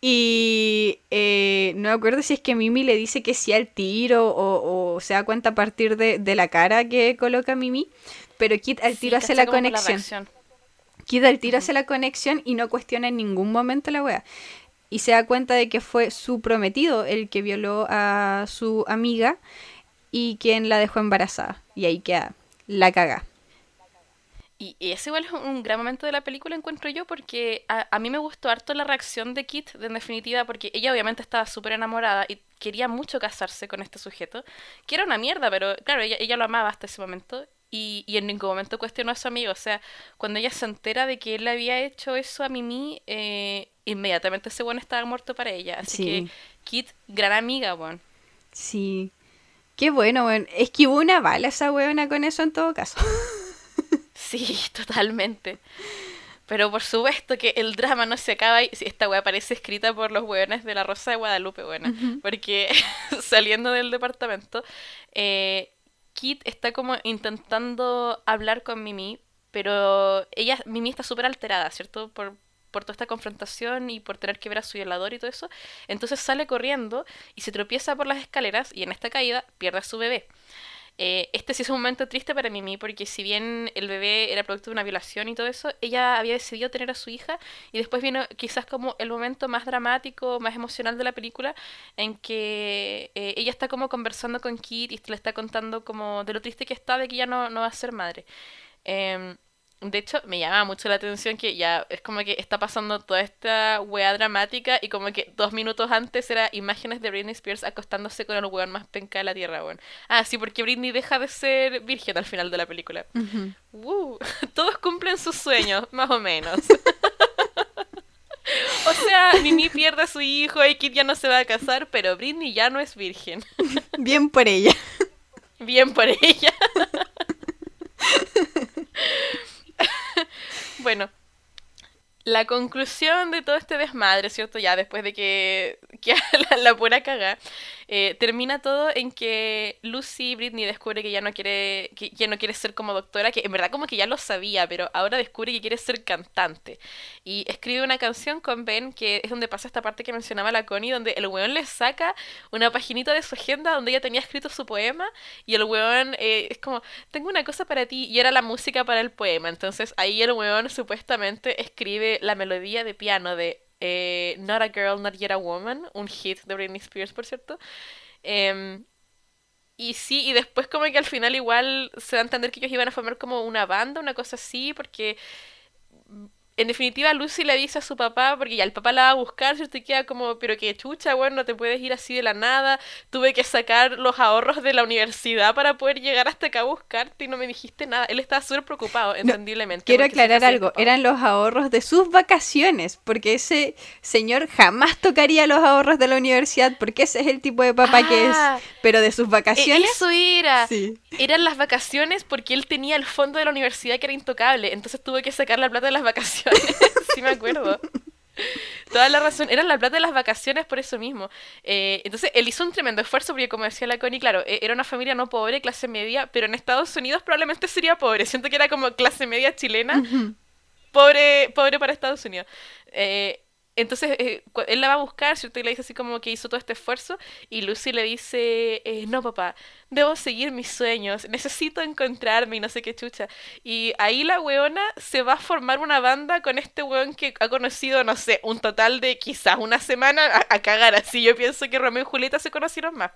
Y eh, no me acuerdo si es que Mimi le dice que sí al tiro o, se da cuenta a partir de, la cara que coloca Mimi, pero Kit al tiro hace la conexión. Kit al tiro hace la conexión y no cuestiona en ningún momento la wea. Y se da cuenta de que fue su prometido el que violó a su amiga y quien la dejó embarazada. Y ahí queda la caga. Y, ese igual es un gran momento de la película, encuentro yo, porque a, mí me gustó harto la reacción de Kit, en definitiva, porque ella obviamente estaba súper enamorada y quería mucho casarse con este sujeto, que era una mierda, pero claro, ella, ella lo amaba hasta ese momento. Y, y, en ningún momento cuestionó a su amigo. O sea, cuando ella se entera de que él le había hecho eso a Mimi, eh, inmediatamente ese bueno estaba muerto para ella. Así que Kit, gran amiga, bueno. Sí. Qué bueno, bueno. Es que hubo una bala esa weona con eso en todo caso. sí, totalmente. Pero por supuesto que el drama no se acaba y esta wea parece escrita por los weones de la Rosa de Guadalupe, bueno. Porque saliendo del departamento, eh, Kit está como intentando hablar con Mimi, pero ella, Mimi está súper alterada, ¿cierto? Por, por toda esta confrontación y por tener que ver a su violador y todo eso. Entonces sale corriendo y se tropieza por las escaleras y en esta caída pierde a su bebé. Eh, este sí es un momento triste para Mimi porque si bien el bebé era producto de una violación y todo eso, ella había decidido tener a su hija y después vino quizás como el momento más dramático, más emocional de la película en que eh, ella está como conversando con Kit y le está contando como de lo triste que está de que ya no, no va a ser madre. Em, de hecho, me llama mucho la atención que ya es como que está pasando toda esta weá dramática y como que dos minutos antes era imágenes de Britney Spears acostándose con el weón más penca de la tierra, weón. Ah, sí, porque Britney deja de ser virgen al final de la película. todos cumplen sus sueños, más o menos. o sea, Mimi pierde a su hijo y Kit ya no se va a casar, pero Britney ya no es virgen. Bien por ella. Bien por ella. Bueno, la conclusión de todo este desmadre, ¿cierto? Ya después de que, la, la pura caga, eh, termina todo en que Lucy Britney descubre que ya no quiere que ya no quiere ser como doctora, que en verdad como que ya lo sabía, pero ahora descubre que quiere ser cantante. Y escribe una canción con Ben, que es donde pasa esta parte que mencionaba la Connie, donde el weón le saca una paginita de su agenda donde ella tenía escrito su poema y el weón eh, es como, tengo una cosa para ti y era la música para el poema. Entonces ahí el weón supuestamente escribe la melodía de piano de eh, Not a Girl, Not Yet a Woman, un hit de Britney Spears, por cierto. Em, y sí, y después como que al final igual se da a entender que ellos iban a formar como una banda, una cosa así, porque en definitiva, Lucy le dice a su papá, porque ya el papá la va a buscar, ¿cierto? Y queda como, pero que chucha, bueno, no te puedes ir así de la nada. Tuve que sacar los ahorros de la universidad para poder llegar hasta acá a buscarte y no me dijiste nada. Él estaba súper preocupado, entendiblemente. quiero aclarar algo, eran los ahorros de sus vacaciones, porque ese señor jamás tocaría los ahorros de la universidad, porque ese es el tipo de papá que es. Ah, pero de sus vacaciones. Eso era. Sí. Eran las vacaciones porque él tenía el fondo de la universidad que era intocable, entonces tuve que sacar la plata de las vacaciones sí me acuerdo. Toda la razón, era la plata de las vacaciones por eso mismo. Eh, entonces, él hizo un tremendo esfuerzo porque, como decía la Connie, claro, e-, era una familia no pobre, clase media, pero en Estados Unidos probablemente sería pobre. Siento que era como clase media chilena, pobre, pobre para Estados Unidos. Eh, entonces eh, él la va a buscar, ¿cierto? Y le dice así como que hizo todo este esfuerzo. Y Lucy le dice, eh, no papá, debo seguir mis sueños, necesito encontrarme y no sé qué chucha. Y ahí la weona se va a formar una banda con este weón que ha conocido, no sé, un total de quizás una semana a, cagar así. Yo pienso que Romeo y Julieta se conocieron más.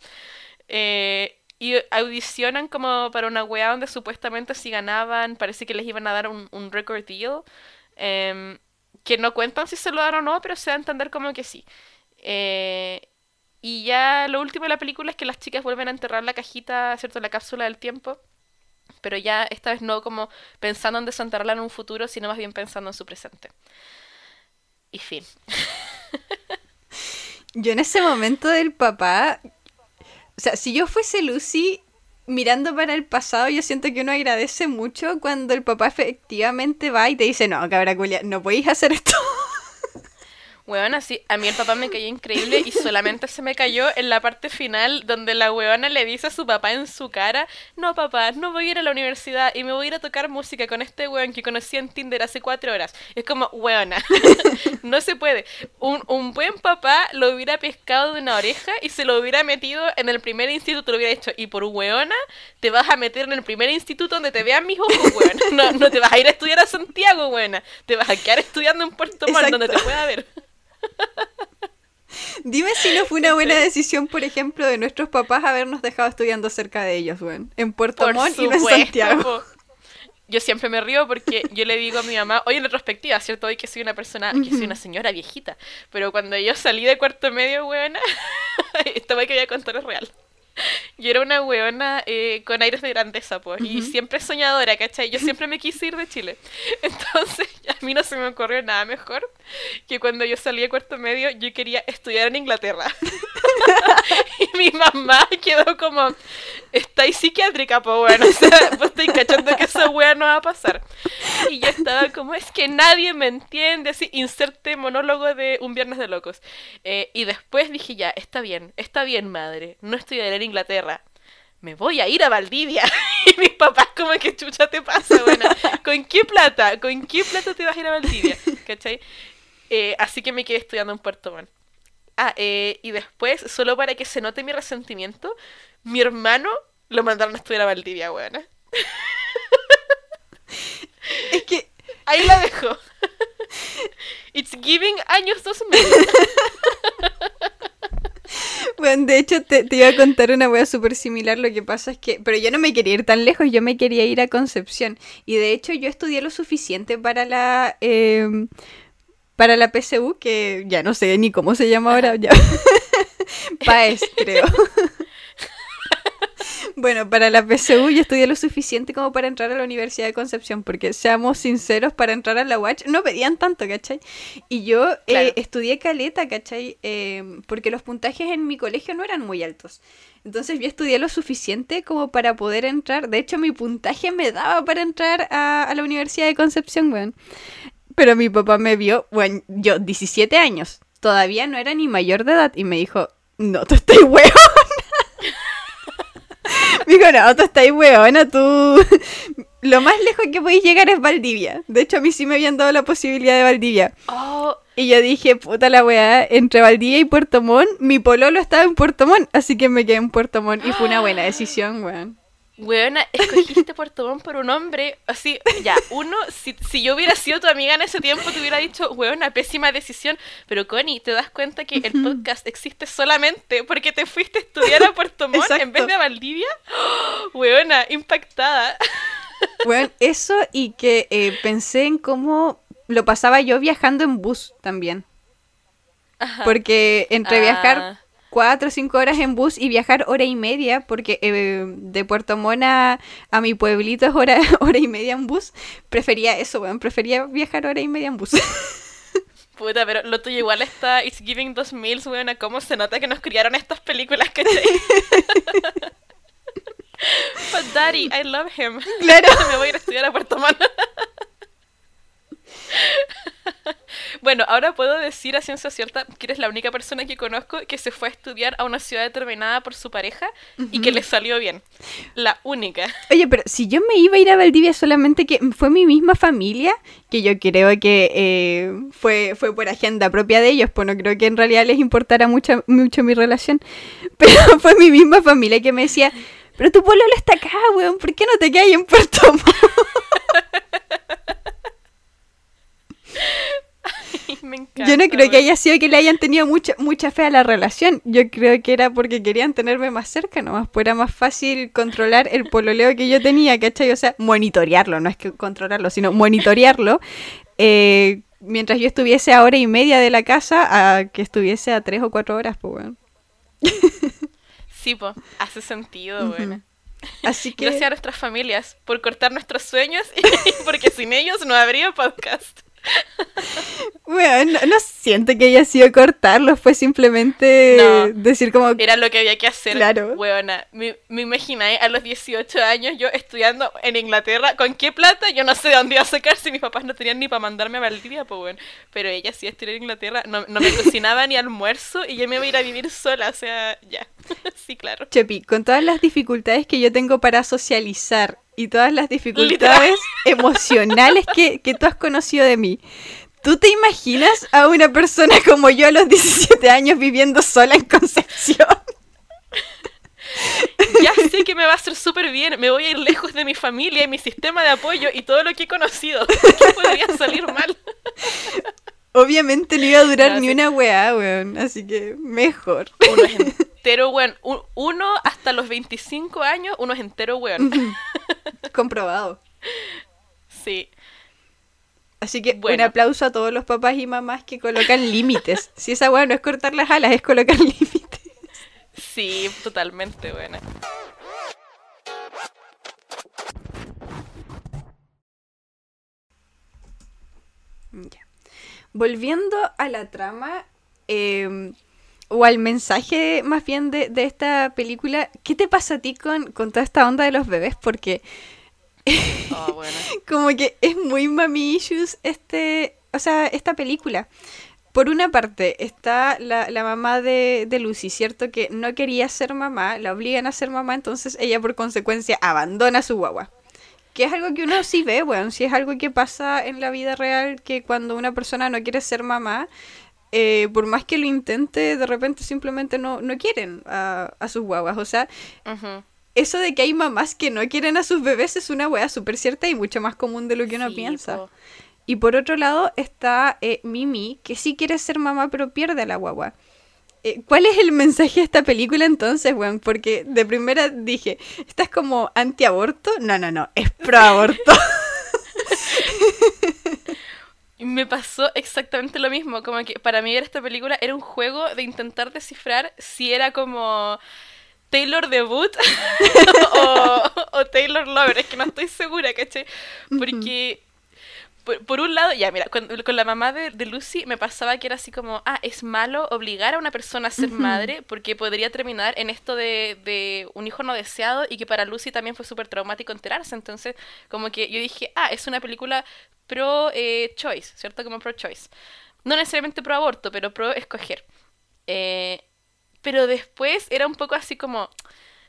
Eh, y audicionan como para una wea donde supuestamente si ganaban, parece que les iban a dar un, un record deal. Em, que no cuentan si se lo dan o no, pero se da a entender como que sí. Eh, y ya lo último de la película es que las chicas vuelven a enterrar la cajita, ¿cierto? La cápsula del tiempo. Pero ya esta vez no como pensando en desenterrarla en un futuro, sino más bien pensando en su presente. Y fin. Yo en ese momento del papá, o sea, si yo fuese Lucy mirando para el pasado, yo siento que uno agradece mucho cuando el papá efectivamente va y te dice, no, cabra culia, no podéis hacer esto. Weona, sí, a mí el papá me cayó increíble y solamente se me cayó en la parte final donde la weona le dice a su papá en su cara, no papá, no voy a ir a la universidad y me voy a ir a tocar música con este weón que conocí en Tinder hace cuatro horas. Es como, weona, no se puede. Un, un buen papá lo hubiera pescado de una oreja y se lo hubiera metido en el primer instituto, lo hubiera hecho, y por weona te vas a meter en el primer instituto donde te vean mis ojos, weona. No, no te vas a ir a estudiar a Santiago, weona. Te vas a quedar estudiando en Puerto Montt donde te pueda ver. Dime si no fue una buena decisión, por ejemplo, de nuestros papás habernos dejado estudiando cerca de ellos, weón. En Puerto Montt y en Santiago. Yo siempre me río porque yo le digo a mi mamá, hoy en retrospectiva, ¿cierto? Hoy que soy una persona, que soy una señora viejita. Pero cuando yo salí de cuarto medio, weón, vez que voy a contar es real. Yo era una weona eh, con aires de grandeza, pues, y siempre soñadora, ¿cachai? Yo siempre me quise ir de Chile. Entonces, a mí no se me ocurrió nada mejor que cuando yo salí de cuarto medio, yo quería estudiar en Inglaterra. y mi mamá quedó como, estáis psiquiátrica, pues, bueno, o sea, pues estoy cachando que esa wea no va a pasar. Y yo estaba como, es que nadie me entiende, así, inserte monólogo de Un Viernes de Locos. Eh, y después dije, ya, está bien, está bien, madre, no estudiaré en Inglaterra. Me voy a ir a Valdivia. y mis papás como que chucha te pasa, bueno, ¿con qué plata? ¿Con qué plata te vas a ir a Valdivia? ¿Cachai? Eh, así que me quedé estudiando en Puerto Montt. Ah, eh, y después, solo para que se note mi resentimiento, mi hermano lo mandaron a estudiar a Valdivia, weona. Es que ahí la dejo. It's giving años 2000. Bueno, de hecho te, iba a contar una wea súper similar, lo que pasa es que, pero yo no me quería ir tan lejos, yo me quería ir a Concepción. Y de hecho yo estudié lo suficiente para la... Em, para la PSU, que ya no sé ni cómo se llama ahora, ya. PAES, creo. Bueno, para la PSU yo estudié lo suficiente como para entrar a la Universidad de Concepción, porque seamos sinceros, para entrar a la UACH no pedían tanto, ¿cachai? Y yo eh, estudié caleta, ¿cachai? Eh, porque los puntajes en mi colegio no eran muy altos. Entonces yo estudié lo suficiente como para poder entrar. De hecho, mi puntaje me daba para entrar a, la Universidad de Concepción, weón. Pero mi papá me vio, bueno, yo 17 años, todavía no era ni mayor de edad, y me dijo, no, tú estás weón. Dijo, no, tú estás weona, tú... Lo más lejos que podéis llegar es Valdivia. De hecho, a mí sí me habían dado la posibilidad de Valdivia. Oh. Y yo dije, puta la weá, entre Valdivia y Puerto Montt, mi pololo estaba en Puerto Montt, así que me quedé en Puerto Montt y fue una buena decisión, weón. Weona, escogiste Puerto Montt por un hombre, así, ya, uno, si, si, yo hubiera sido tu amiga en ese tiempo, te hubiera dicho, weona, pésima decisión, pero Connie, te das cuenta que el podcast existe solamente porque te fuiste a estudiar a Puerto Montt en vez de a Valdivia. weona, impactada. Weón, eso y que eh, pensé en cómo lo pasaba yo viajando en bus también. Porque entre viajar ah cuatro o cinco horas en bus y viajar hora y media, porque eh, de Puerto Mona a mi pueblito es hora, hora y media en bus. Prefería eso, weón, prefería viajar hora y media en bus. Puta, pero lo tuyo igual está It's Giving 2000, weón, a cómo se nota que nos criaron estas películas, que But daddy, I love him. Claro. Me voy a ir a estudiar a Puerto Mona. bueno, ahora puedo decir a ciencia cierta que eres la única persona que conozco que se fue a estudiar a una ciudad determinada por su pareja y que le salió bien. La única. Oye, pero si yo me iba a ir a Valdivia solamente que fue mi misma familia, que yo creo que eh, fue, fue por agenda propia de ellos, pues no creo que en realidad les importara mucho, mucho mi relación, pero fue mi misma familia que me decía, pero tu pueblo está acá, weón, ¿por qué no te quedas en Puerto Montt? Yo no creo que haya sido que le hayan tenido mucha, mucha fe a la relación. Yo creo que era porque querían tenerme más cerca nomás. Pues era más fácil controlar el pololeo que yo tenía, ¿cachai? O sea, monitorearlo, no es que controlarlo, sino monitorearlo. Eh, mientras yo estuviese a hora y media de la casa, a que estuviese a tres o cuatro horas, pues bueno. Sí, pues, hace sentido, bueno. Así que... Gracias a nuestras familias por cortar nuestros sueños, porque sin ellos no habría podcast. Bueno, no, siento que haya sido cortarlo, fue simplemente decir como... Era lo que había que hacer. Claro. Weona, me, me imagináis a los 18 años yo estudiando en Inglaterra, ¿con qué plata? Yo no sé de dónde iba a sacar si mis papás no tenían ni para mandarme a Valdivia, pues bueno. Pero ella sí estudió en Inglaterra, no, no me cocinaba ni almuerzo y yo me iba a ir a vivir sola, o sea, ya. sí, claro. Chepi, con todas las dificultades que yo tengo para socializar y todas las dificultades emocionales que, tú has conocido de mí. ¿Tú te imaginas a una persona como yo a los 17 años viviendo sola en Concepción? Ya sé que me va a hacer súper bien. Me voy a ir lejos de mi familia y mi sistema de apoyo y todo lo que he conocido. ¿Qué podría salir mal? Obviamente no iba a durar ni una weá, weón. Así que mejor. Uno es entero, weón. Uno hasta los 25 años, uno es entero, weón. Comprobado. Sí. Así que un aplauso a todos los papás y mamás que colocan límites. Si esa weá no es cortar las alas, es colocar límites. Sí, totalmente buena. Ya. Volviendo a la trama, em, o al mensaje más bien de, esta película, ¿qué te pasa a ti con, con toda esta onda de los bebés? Porque Ah, como que es muy mami issues este, o sea, esta película. Por una parte está la, mamá de, de, Lucy, ¿cierto? Que no quería ser mamá, la obligan a ser mamá, entonces ella por consecuencia abandona a su guagua. Que es algo que uno sí ve, bueno, sí es algo que pasa en la vida real, que cuando una persona no quiere ser mamá, eh, por más que lo intente, de repente simplemente no, no quieren a, sus guaguas. O sea, eso de que hay mamás que no quieren a sus bebés es una wea súper cierta y mucho más común de lo que uno piensa. Y por otro lado está eh, Mimi, que sí quiere ser mamá pero pierde a la guagua. Eh, ¿Cuál es el mensaje de esta película entonces, weón? Porque de primera dije, ¿estás como antiaborto? No, no, no, es proaborto. Me pasó exactamente lo mismo, como que para mí ver esta película era un juego de intentar descifrar si era como Taylor Debut o, Taylor Lover, es que no estoy segura, ¿cachai? Porque, por, un lado, ya, mira, con, la mamá de, Lucy me pasaba que era así como, ah, es malo obligar a una persona a ser madre porque podría terminar en esto de, de, un hijo no deseado y que para Lucy también fue súper traumático enterarse. Entonces, como que yo dije, ah, es una película pro-choice, eh, ¿cierto? Como pro-choice. No necesariamente pro-aborto, pero pro-escoger. Eh, pero después era un poco así como,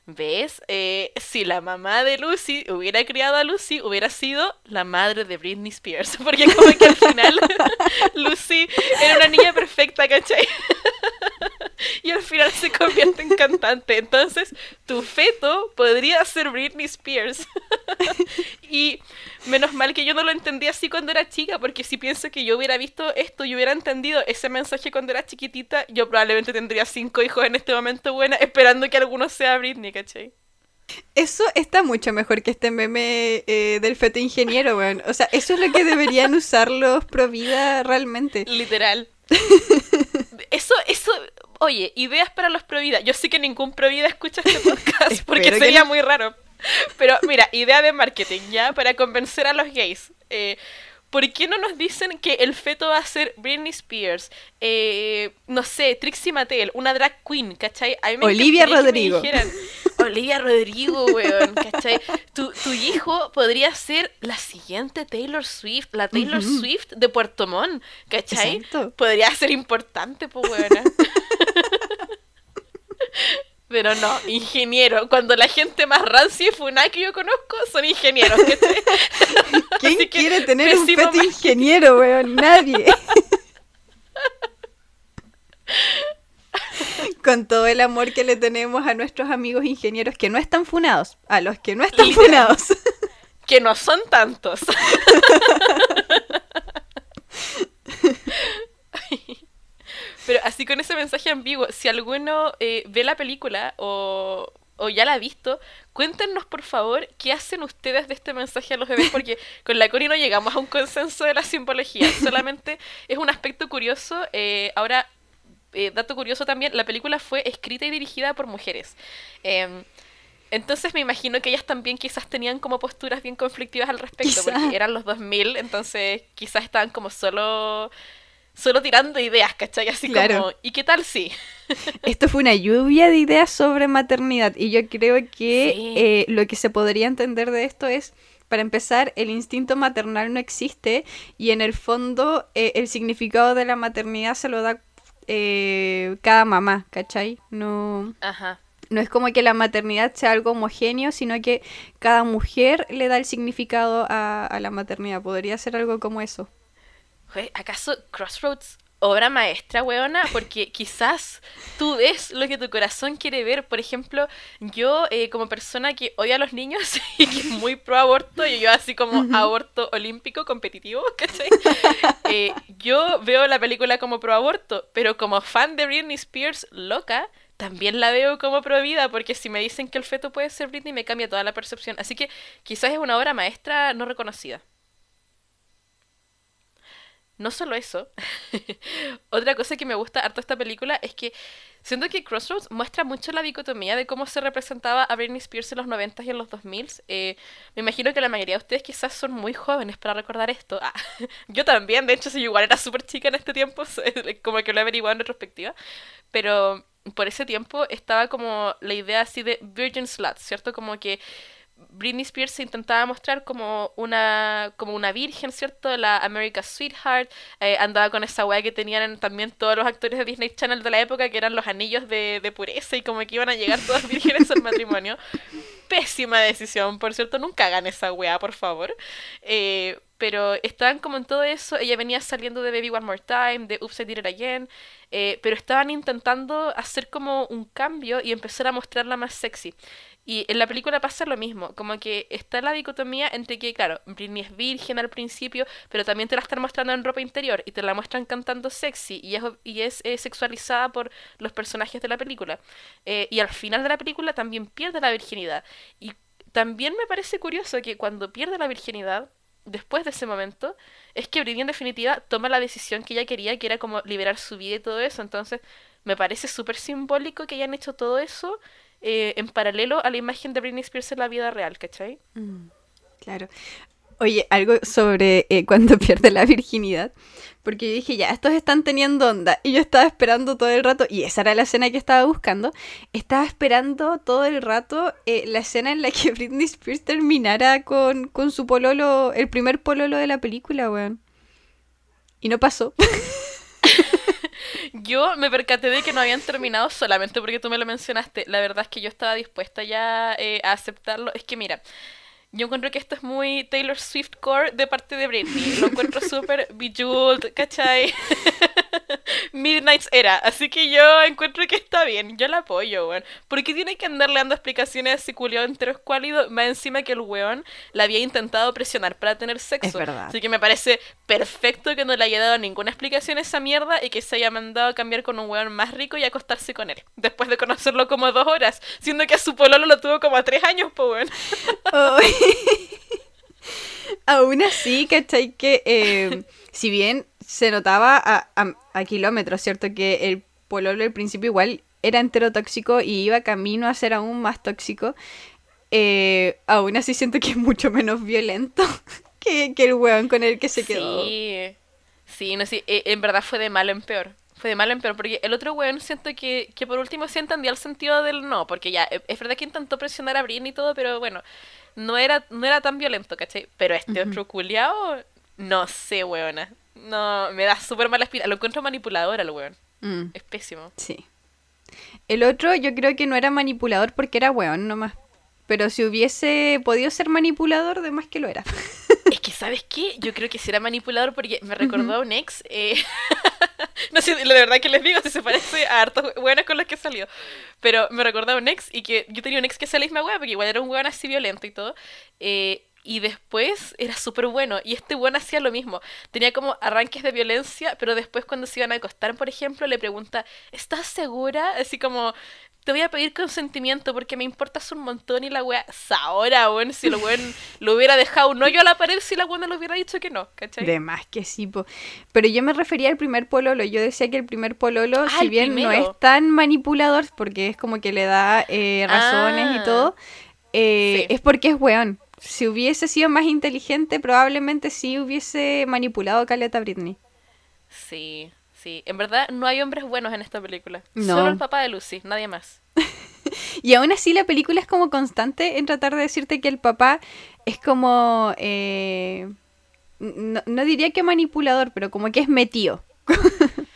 ¿ves? Eh, si la mamá de Lucy hubiera criado a Lucy, hubiera sido la madre de Britney Spears. Porque como que al final Lucy era una niña perfecta, ¿cachai? y al final se convierte en cantante. Entonces, tu feto podría ser Britney Spears. y menos mal que yo no lo entendí así cuando era chica, porque si pienso que yo hubiera visto esto y hubiera entendido ese mensaje cuando era chiquitita, yo probablemente tendría cinco hijos en este momento buena, esperando que alguno sea Britney, ¿cachai? Eso está mucho mejor que este meme eh, del feto ingeniero, weón. O sea, eso es lo que deberían usar los pro vida realmente. Literal. Eso, eso, Oye, ideas para los Provida. Yo sé que ningún Provida escucha este podcast porque sería muy raro. Pero mira, idea de marketing, ¿ya? Para convencer a los gays. Eh, ¿Por qué no nos dicen que el feto va a ser Britney Spears? Eh, no sé, Trixie Mattel, una drag queen, ¿cachai? Olivia Rodrigo. Olivia Rodrigo, weón, ¿cachai? Tu, tu, hijo podría ser la siguiente Taylor Swift, la Taylor Swift de Puerto Montt, ¿cachai? Podría ser importante, pues, weón. Pero no, ingeniero. Cuando la gente más rancia y funai que yo conozco son ingenieros. ¿Quién quiere tener un feto ingeniero, weón? Nadie. Con todo el amor que le tenemos a nuestros amigos ingenieros que no están funados, a los que no están funados. Que no son tantos. Pero así con ese mensaje ambiguo, si alguno eh, ve la película o, ya la ha visto, cuéntenos por favor qué hacen ustedes de este mensaje a los bebés, porque con la Cori no llegamos a un consenso de la simbología, solamente es un aspecto curioso. Eh, ahora, eh, dato curioso también, la película fue escrita y dirigida por mujeres. Em, Entonces me imagino que ellas también quizás tenían como posturas bien conflictivas al respecto, porque eran los 2000, entonces quizás estaban como solo solo tirando ideas, ¿cachai? Así como, ¿y qué tal si? Esto fue una lluvia de ideas sobre maternidad y yo creo que eh, lo que se podría entender de esto es, para empezar, el instinto maternal no existe y en el fondo eh, el significado de la maternidad se lo da eh, cada mamá, ¿cachai? No... Ajá. No es como que la maternidad sea algo homogéneo, sino que cada mujer le da el significado a, a la maternidad. Podría ser algo como eso. ¿Acaso Crossroads obra maestra, weona, porque quizás tú ves lo que tu corazón quiere ver. Por ejemplo, yo eh, como persona que odia a los niños y que es muy pro aborto, y yo así como aborto olímpico competitivo, ¿cachai? Eh, yo veo la película como pro aborto, pero como fan de Britney Spears loca, también la veo como pro vida, porque si me dicen que el feto puede ser Britney, me cambia toda la percepción. Así que quizás es una obra maestra no reconocida. No solo eso, otra cosa que me gusta harto esta película es que siento que Crossroads muestra mucho la dicotomía de cómo se representaba a Britney Spears en los 90 y en los 2000. Eh, me imagino que la mayoría de ustedes quizás son muy jóvenes para recordar esto. Ah, yo también, de hecho, si igual era súper chica en este tiempo, como que lo he averiguado en retrospectiva. Pero por ese tiempo estaba como la idea así de Virgin Slut, ¿cierto? Como que Britney Spears se intentaba mostrar como una, como una virgen, ¿cierto? La America's Sweetheart. Eh, andaba con esa weá que tenían también todos los actores de Disney Channel de la época, que eran los anillos de, de pureza y como que iban a llegar todas vírgenes al matrimonio. Pésima decisión, por cierto, nunca hagan esa weá, por favor. Eh, pero estaban como en todo eso. Ella venía saliendo de Baby One More Time, de Oops, I Did It Again. Eh, pero estaban intentando hacer como un cambio y empezar a mostrarla más sexy. Y en la película pasa lo mismo, como que está la dicotomía entre que, claro, Britney es virgen al principio, pero también te la están mostrando en ropa interior y te la muestran cantando sexy y es, y es, sexualizada por los personajes de la película. Eh, y al final de la película también pierde la virginidad. Y también me parece curioso que cuando pierde la virginidad, después de ese momento, es que Britney en definitiva toma la decisión que ella quería, que era como liberar su vida y todo eso. Entonces, me parece súper simbólico que hayan hecho todo eso eh, en paralelo a la imagen de Britney Spears en la vida real, ¿cachai? Mm, claro. Oye, algo sobre eh, cuando pierde la virginidad. Porque yo dije, ya, estos están teniendo onda. Y yo estaba esperando todo el rato, y esa era la escena que estaba buscando. Estaba esperando todo el rato eh, la escena en la que Britney Spears terminara con, con su pololo, el primer pololo de la película, weón. Y no pasó. Yo me percaté de que no habían terminado solamente porque tú me lo mencionaste. La verdad es que yo estaba dispuesta ya eh, a aceptarlo. Es que mira, yo encuentro que esto es muy Taylor Swift core de parte de Britney. Lo encuentro súper bejeweled, ¿cachai? Midnight's era. Así que yo encuentro que está bien. Yo la apoyo, weón. ¿Por qué tiene que andarle dando explicaciones a ese culiado entero escuálido? Más encima que el weón la había intentado presionar para tener sexo. Es verdad. Así que me parece perfecto que no le haya dado ninguna explicación a esa mierda y que se haya mandado a cambiar con un weón más rico y acostarse con él. Después de conocerlo como dos horas. Siendo que a su pololo lo tuvo como a tres años, pues weón. Aún así, ¿cachai? Que eh, si bien se notaba a, kilómetros, ¿cierto? Que el pololo al principio igual era enterotóxico y iba camino a ser aún más tóxico. Eh, aún así siento que es mucho menos violento que, el weón con el que se quedó. Sí, sí, no, sí, e, en verdad fue de malo en peor. Fue de malo en peor, porque el otro weón siento que, que por último sí entendía el sentido del no, porque ya, es verdad que intentó presionar a Brin y todo, pero bueno, no era, no era tan violento, ¿cachai? Pero este otro culiao, no sé, weona. No, me da súper mala espina. Lo encuentro manipulador al weón. Mm. Es pésimo. Sí. El otro yo creo que no era manipulador porque era weón nomás. Pero si hubiese podido ser manipulador, de más que lo era. Es que, ¿sabes qué? Yo creo que sí era manipulador porque me recordó a un ex. Eh... no sé, la verdad que les digo si se parece a hartos weones con los que salió. Pero me recordó a un ex y que yo tenía un ex que hacía la misma wea porque igual era un weón así violento y todo. Eh, y después era súper bueno. Y este bueno hacía lo mismo. Tenía como arranques de violencia, pero después cuando se iban a acostar, por ejemplo, le pregunta, ¿estás segura? Así como, te voy a pedir consentimiento porque me importas un montón y la wea, ahora, weón, si lo weón lo hubiera dejado no yo a la pared si la weón le hubiera dicho que no, ¿cachai? De más que sí, po. pero yo me refería al primer pololo, yo decía que el primer pololo, ah, si bien no es tan manipulador, porque es como que le da eh, razones y ah. todo, eh, es porque es weón. Si hubiese sido más inteligente, probablemente sí hubiese manipulado a Caleta Britney. Sí, Sí, en verdad no hay hombres buenos en esta película. Solo el papá de Lucy, nadie más. y aún así la película es como constante en tratar de decirte que el papá es como... Eh, no, no, diría que manipulador, pero como que es metido.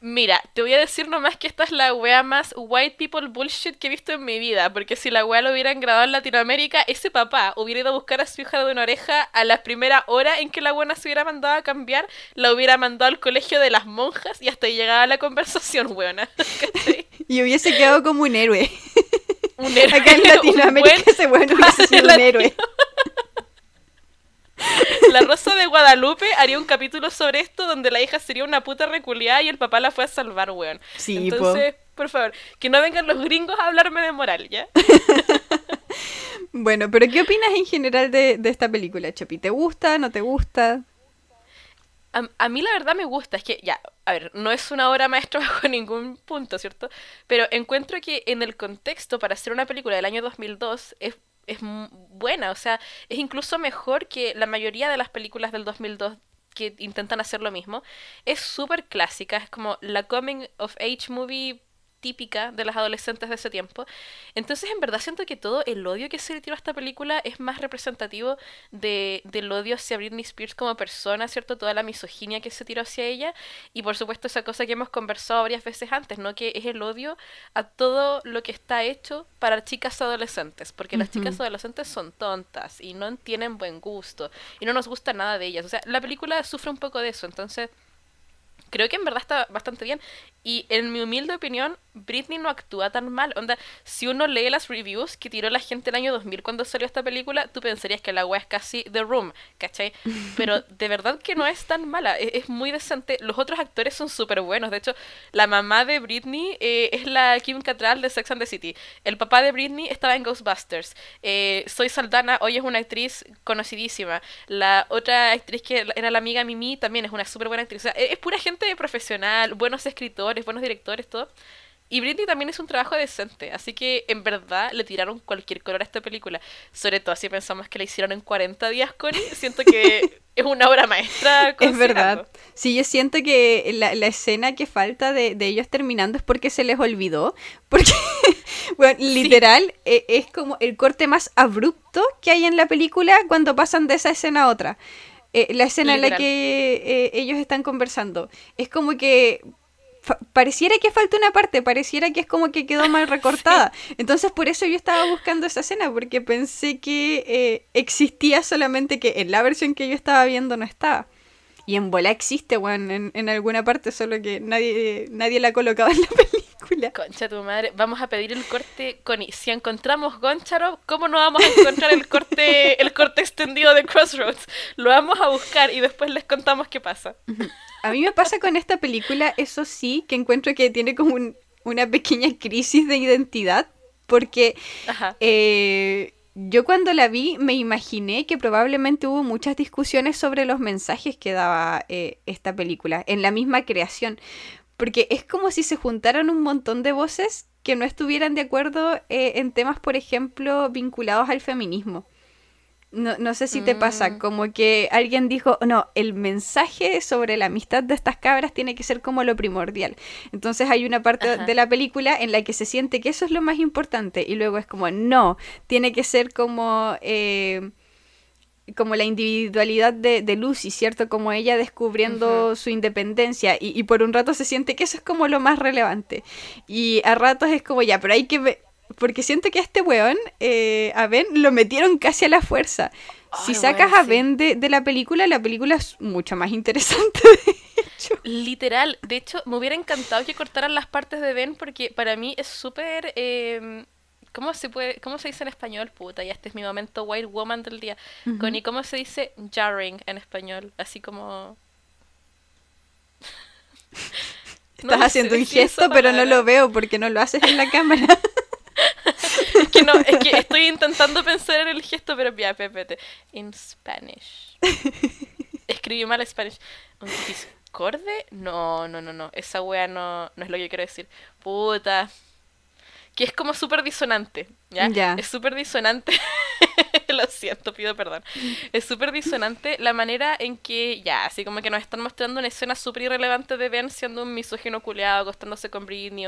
Mira, te voy a decir nomás que esta es la wea más white people bullshit que he visto en mi vida. Porque si la wea lo hubieran grabado en Latinoamérica, ese papá hubiera ido a buscar a su hija de una oreja a la primera hora en que la buena se hubiera mandado a cambiar, la hubiera mandado al colegio de las monjas y hasta llegaba la conversación, weona. y hubiese quedado como un héroe. Un héroe. Acá en Latinoamérica ese bueno hubiese sido un héroe. La Rosa de Guadalupe haría un capítulo sobre esto donde la hija sería una puta reculiada y el papá la fue a salvar, weón. Sí, Entonces, por favor, que no vengan los gringos a hablarme de moral, ¿ya? bueno, pero ¿qué opinas en general de, esta película, Chapi? ¿Te gusta? ¿No te gusta? A, a, mí la verdad me gusta, es que ya, a ver, no es una obra maestra bajo ningún punto, ¿cierto? Pero encuentro que en el contexto para hacer una película del año 2002 es es buena, o sea, es incluso mejor que la mayoría de las películas del 2002 que intentan hacer lo mismo. Es súper clásica, es como la coming of age movie típica de las adolescentes de ese tiempo. Entonces, en verdad, siento que todo el odio que se le tiró a esta película es más representativo de, del odio hacia Britney Spears como persona, ¿cierto? Toda la misoginia que se tiró hacia ella. Y por supuesto, esa cosa que hemos conversado varias veces antes, ¿no? Que es el odio a todo lo que está hecho para chicas adolescentes. Porque las chicas adolescentes son tontas y no tienen buen gusto. Y no nos gusta nada de ellas. O sea, la película sufre un poco de eso. Entonces creo que en verdad está bastante bien. Y en mi humilde opinión, Britney no actúa tan mal. Onda, si uno lee las reviews que tiró la gente el año 2000 cuando salió esta película, tú pensarías que la wea es casi The Room, ¿cachai? Pero de verdad que no es tan mala, e-, es, muy decente. Los otros actores son súper buenos. De hecho, la mamá de Britney eh, es la Kim Cattrall de Sex and the City. El papá de Britney estaba en Ghostbusters. Eh, Soy Saldana, hoy es una actriz conocidísima. La otra actriz que era la amiga Mimi también es una súper buena actriz. O sea, e-, es pura gente profesional, buenos escritores, buenos directores, todo. Y Britney también es un trabajo decente, así que en verdad le tiraron cualquier color a esta película. Sobre todo si pensamos que la hicieron en 40 días, Connie, siento que es una obra maestra. Es verdad. Sí, yo siento que la, escena que falta de, ellos terminando es porque se les olvidó. Porque, bueno, literal, e, es como el corte más abrupto que hay en la película cuando pasan de esa escena a otra. Eh, la escena en la que eh, ellos están conversando. Es como que pareciera que falta una parte, pareciera que es como que quedó mal recortada. Entonces por eso yo estaba buscando esa escena, porque pensé que eh, existía solamente que en la versión que yo estaba viendo no estaba. Y en bola existe, weón, en, en, alguna parte, solo que nadie, nadie la ha colocado en la película. Concha tu madre, vamos a pedir el corte, Connie. Si encontramos Goncharo, ¿cómo no vamos a encontrar el corte, el corte extendido de Crossroads? Lo vamos a buscar y después les contamos qué pasa. A mí me pasa con esta película, eso sí, que encuentro que tiene como una pequeña crisis de identidad, porque eh, yo cuando la vi me imaginé que probablemente hubo muchas discusiones sobre los mensajes que daba eh, esta película en la misma creación, porque es como si se juntaran un montón de voces que no estuvieran de acuerdo eh, en temas, por ejemplo, vinculados al feminismo. No, no sé si te pasa, mm. como que alguien dijo, no, el mensaje sobre la amistad de estas cabras tiene que ser como lo primordial. Entonces hay una parte de la película en la que se siente que eso es lo más importante y luego es como, no, tiene que ser como... Eh, como la individualidad de, de, Lucy, ¿cierto? Como ella descubriendo su independencia y, y, por un rato se siente que eso es como lo más relevante. Y a ratos es como ya, pero hay que porque siento que a este weón, eh, a Ben, lo metieron casi a la fuerza. si sacas a Ben de, la película, la película es mucho más interesante, de hecho. Literal. De hecho, me hubiera encantado que cortaran las partes de Ben porque para mí es súper... Eh, ¿Cómo se puede, cómo se dice en español? Puta, ya este es mi momento white woman del día. Connie, ¿cómo se dice jarring en español? Así como... Estás haciendo un gesto, pero no lo veo porque no lo haces en la cámara. es que no, es que estoy intentando pensar en el gesto, pero ya, pépete. In Spanish. Escribí mal Spanish. ¿Un discorde? No, no, no, no. Esa wea no, no es lo que quiero decir. Puta que es como súper disonante, ¿ya? Es súper disonante, lo siento, pido perdón. Es súper disonante la manera en que, ya, así como que nos están mostrando una escena súper irrelevante de Ben siendo un misógino culeado, acostándose con Britney,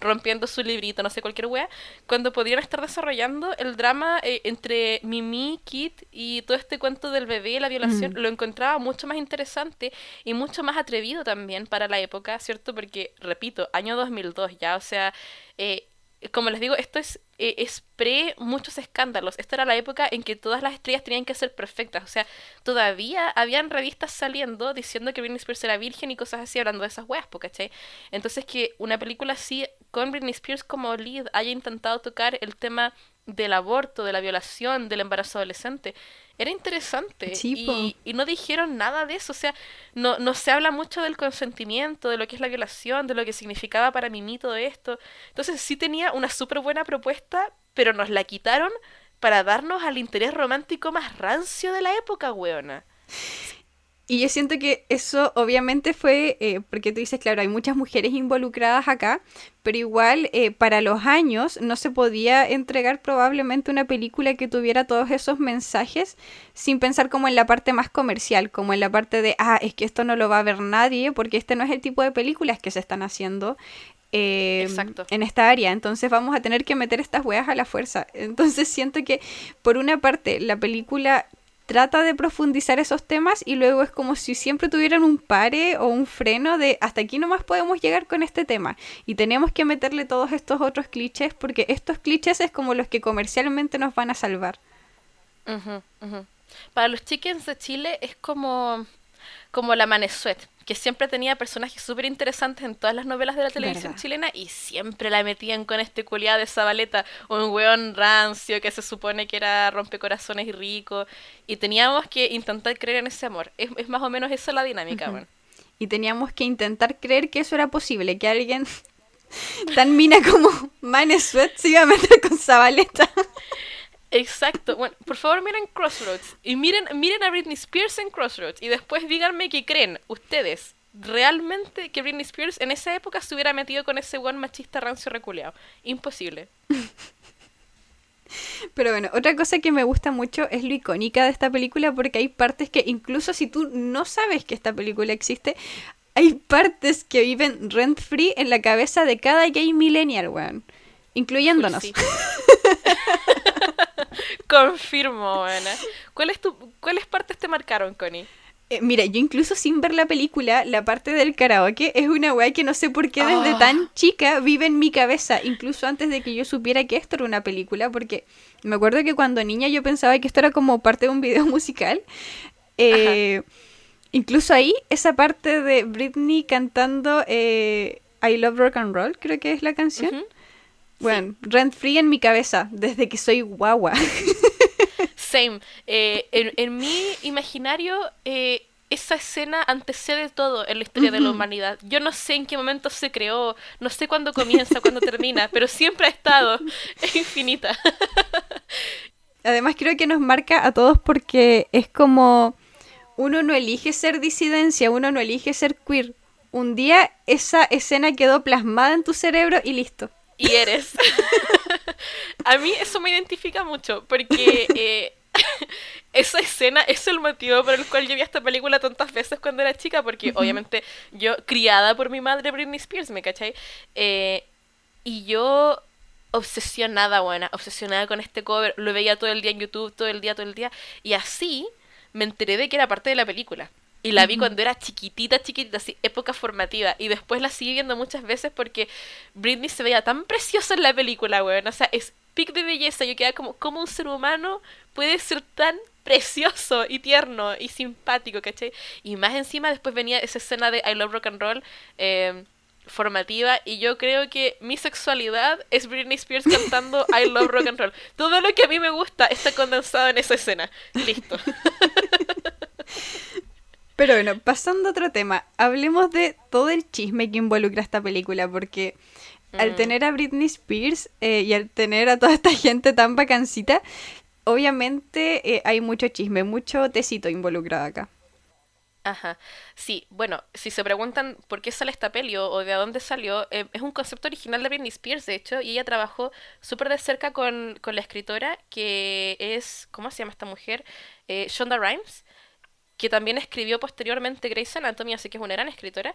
rompiendo su librito, no sé, cualquier wea, cuando podrían estar desarrollando el drama eh, entre Mimi, Kit y todo este cuento del bebé y la violación, lo encontraba mucho más interesante y mucho más atrevido también para la época, ¿cierto? Porque, repito, año 2002 ya, o sea... Eh, como les digo, esto es, eh, es pre muchos escándalos. Esta era la época en que todas las estrellas tenían que ser perfectas. O sea, todavía habían revistas saliendo diciendo que Britney Spears era virgen y cosas así, hablando de esas weas, ¿cachai? Entonces que una película así, con Britney Spears como lead, haya intentado tocar el tema del aborto, de la violación, del embarazo adolescente, era interesante. y, y, no dijeron nada de eso. O sea, no, no se habla mucho del consentimiento, de lo que es la violación, de lo que significaba para Mimi todo esto. Entonces sí tenía una súper buena propuesta, pero nos la quitaron para darnos al interés romántico más rancio de la época, weona. Y yo siento que eso obviamente fue, eh, porque tú dices, claro, hay muchas mujeres involucradas acá, pero igual eh, para los años no se podía entregar probablemente una película que tuviera todos esos mensajes sin pensar como en la parte más comercial, como en la parte de, ah, es que esto no lo va a ver nadie, porque este no es el tipo de películas que se están haciendo. Eh, en esta área, entonces vamos a tener que meter estas weas a la fuerza. Entonces siento que por una parte la película trata de profundizar esos temas y luego es como si siempre tuvieran un pare o un freno de hasta aquí nomás podemos llegar con este tema y tenemos que meterle todos estos otros clichés porque estos clichés es como los que comercialmente nos van a salvar. Para los chickens de Chile es como, como la manesuet que siempre tenía personajes súper interesantes en todas las novelas de la televisión chilena y siempre la metían con este culiado de Zabaleta, un weón rancio que se supone que era rompecorazones y rico, y teníamos que intentar creer en ese amor. Es, más o menos esa la dinámica, Y teníamos que intentar creer que eso era posible, que alguien tan mina como Manesuet se iba a meter con Zabaleta. Exacto. Bueno, por favor miren Crossroads. Y miren, miren a Britney Spears en Crossroads. Y después díganme qué creen ustedes. ¿Realmente que Britney Spears en esa época se hubiera metido con ese buen machista rancio reculeado? Imposible. Pero bueno, otra cosa que me gusta mucho es lo icónica de esta película porque hay partes que incluso si tú no sabes que esta película existe, hay partes que viven rent free en la cabeza de cada gay millennial, weón. Incluyéndonos. Confirmo, Ana. ¿Cuáles, tu, ¿Cuáles partes te marcaron, Connie? Eh, mira, yo incluso sin ver la película, la parte del karaoke es una weá que no sé por qué desde tan ah. chica vive en mi cabeza, incluso antes de que yo supiera que esto era una película, porque me acuerdo que cuando niña yo pensaba que esto era como parte de un video musical. Eh, incluso ahí, esa parte de Britney cantando eh, I Love Rock and Roll, creo que es la canción. Bueno, rent free en mi cabeza, desde que soy guagua. Same. Eh, en, mi imaginario, eh, esa escena antecede todo en la historia de la humanidad. Yo no sé en qué momento se creó, no sé cuándo comienza, cuándo termina, pero siempre ha estado. Es infinita. Además creo que nos marca a todos porque es como uno no elige ser disidencia, uno no elige ser queer. Un día esa escena quedó plasmada en tu cerebro y listo y eres. a mí eso me identifica mucho, porque eh, esa escena es el motivo por el cual yo vi esta película tantas veces cuando era chica, porque obviamente yo, criada por mi madre Britney Spears, ¿me cachai? Eh, y yo obsesionada, buena, obsesionada con este cover, lo veía todo el día en YouTube, todo el día, todo el día, y así me enteré de que era parte de la película. Y la vi cuando era chiquitita, chiquitita, así, época formativa. Y después la sigue viendo muchas veces porque Britney se veía tan preciosa en la película, weón. O sea, es pic de belleza. Yo quedaba como, ¿cómo un ser humano puede ser tan precioso y tierno y simpático, ¿cachai? Y más encima después venía esa escena de I Love Rock and Roll. Eh, formativa y yo creo que mi sexualidad es Britney Spears cantando I Love Rock and Roll. Todo lo que a mí me gusta está condensado en esa escena. Listo. Pero bueno, pasando a otro tema, hablemos de todo el chisme que involucra esta película, porque al mm. tener a Britney Spears eh, y al tener a toda esta gente tan vacancita, obviamente eh, hay mucho chisme, mucho tecito involucrado acá. Ajá. Sí, bueno, si se preguntan por qué sale esta peli o, de dónde salió, eh, es un concepto original de Britney Spears, de hecho, y ella trabajó súper de cerca con, con, la escritora que es, ¿cómo se llama esta mujer? Eh, Shonda Rhimes, que también escribió posteriormente Grey's Anatomy, así que es una gran escritora.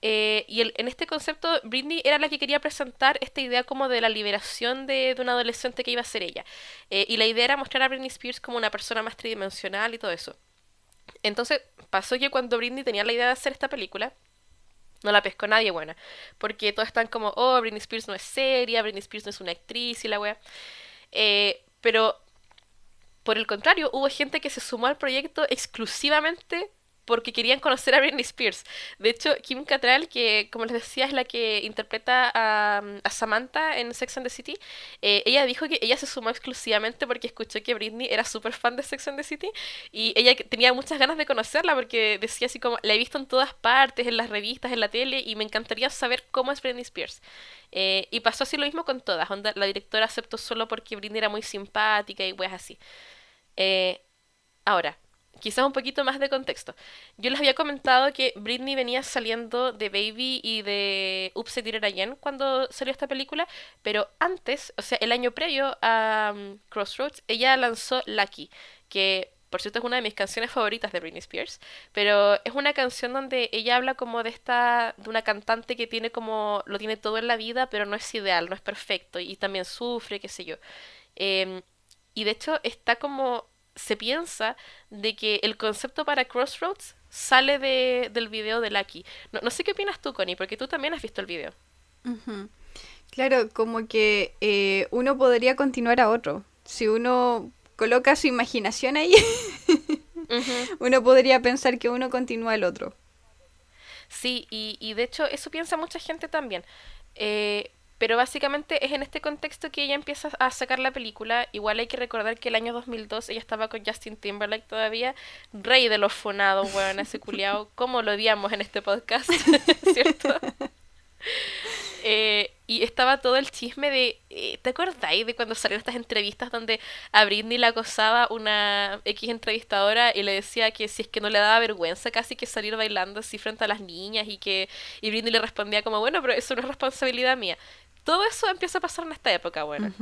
Eh, y en este concepto, Britney era la que quería presentar esta idea como de la liberación de, de una adolescente que iba a ser ella. y la idea era mostrar a Britney Spears como una persona más tridimensional y todo eso. Entonces pasó que cuando Britney tenía la idea de hacer esta película, no la pescó nadie buena. Porque todos están como, oh, Britney Spears no es seria, Britney Spears no es una actriz y la wea. Eh, pero, por el contrario, hubo gente que se sumó al proyecto exclusivamente porque querían conocer a Britney Spears. De hecho, Kim Cattrall, que como les decía es la que interpreta a, Samantha en Sex and the City, eh, ella dijo que ella se sumó exclusivamente porque escuchó que Britney era súper fan de Sex and the City y ella tenía muchas ganas de conocerla porque decía así como, la he visto en todas partes, en las revistas, en la tele y me encantaría saber cómo es Britney Spears. Eh, y pasó así lo mismo con todas. la directora aceptó solo porque Britney era muy simpática y pues así. Eh, ahora, quizás un poquito más de contexto. Yo les había comentado que Britney venía saliendo de Baby y de Oops, I Did Again cuando salió esta película, pero antes, o sea, el año previo a um, Crossroads, ella lanzó Lucky, que por cierto es una de mis canciones favoritas de Britney Spears, pero es una canción donde ella habla como de esta, de una cantante que tiene como, lo tiene todo en la vida, pero no es ideal, no es perfecto, y también sufre, qué sé yo. Em, y de hecho está como se piensa de que el concepto para Crossroads sale de, del video de Lucky. No, sé qué opinas tú, Connie, porque tú también has visto el video. Claro, como que eh, uno podría continuar a otro. Si uno coloca su imaginación ahí, uno podría pensar que uno continúa al otro. Sí, y, y de hecho eso piensa mucha gente también. Eh, pero básicamente es en este contexto que ella empieza a sacar la película. Igual hay que recordar que el año 2002 ella estaba con Justin Timberlake todavía, rey de los fonados, weón, ese culiao. ¿Cómo lo odiamos en este podcast? ¿Cierto? Eh, y estaba todo el chisme de. Eh, ¿Te acordáis de cuando salieron estas entrevistas donde a Britney la acosaba una X entrevistadora y le decía que si es que no le daba vergüenza casi que salir bailando así frente a las niñas y que. Y Britney le respondía como, bueno, pero eso no es responsabilidad mía. Todo eso empieza a pasar en esta época, bueno.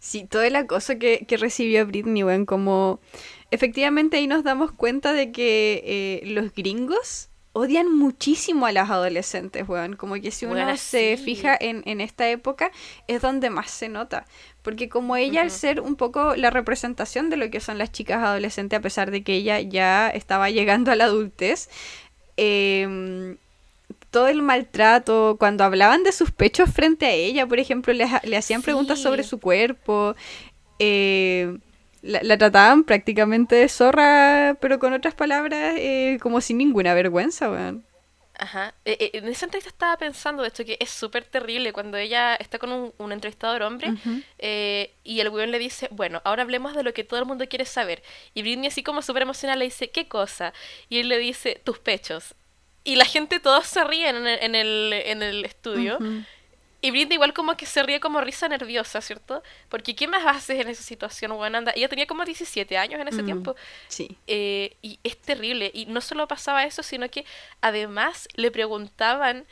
Sí, todo el acoso que, que recibió Britney, bueno, como efectivamente ahí nos damos cuenta de que eh, los gringos odian muchísimo a las adolescentes, weón. Como que si uno se fija en, en, esta época, es donde más se nota. Porque como ella, al ser un poco la representación de lo que son las chicas adolescentes, a pesar de que ella ya estaba llegando a la adultez, eh, todo el maltrato, cuando hablaban de sus pechos frente a ella, por ejemplo, le, le hacían preguntas sobre su cuerpo, eh, la, trataban prácticamente de zorra, pero con otras palabras, eh, como sin ninguna vergüenza, weón. Ajá. Eh, en esa entrevista estaba pensando, de hecho, que es súper terrible cuando ella está con un, entrevistador hombre y el weón le dice, bueno, ahora hablemos de lo que todo el mundo quiere saber. Y Britney así como súper emocional le dice, ¿qué cosa? Y él le dice, tus pechos y la gente todos se ríen en el, en el, en el estudio. Y Britney igual como que se ríe como risa nerviosa, ¿cierto? Porque ¿qué más haces en esa situación, bueno, anda? Ella tenía como 17 años en ese mm, tiempo. Sí. Eh, y es terrible. Y no solo pasaba eso, sino que además le preguntaban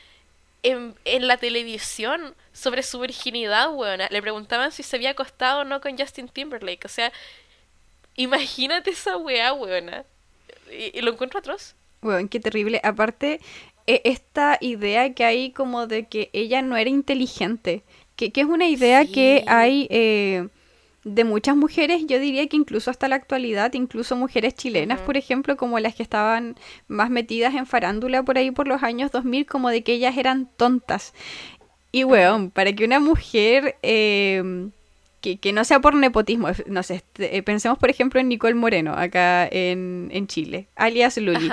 en, en la televisión sobre su virginidad, weona. Le preguntaban si se había acostado o no con Justin Timberlake. O sea, imagínate esa weá, weona. Y, y lo encuentro atroz. Bueno, qué terrible. Aparte, e, esta idea que hay como de que ella no era inteligente, que, es una idea que hay eh, de muchas mujeres, yo diría que incluso hasta la actualidad, incluso mujeres chilenas, por ejemplo, como las que estaban más metidas en farándula por ahí por los años 2000, como de que ellas eran tontas. Y bueno, para que una mujer... Eh, que, no sea por nepotismo, no sé, este, eh, pensemos por ejemplo en Nicole Moreno, acá en, Chile, alias Luli.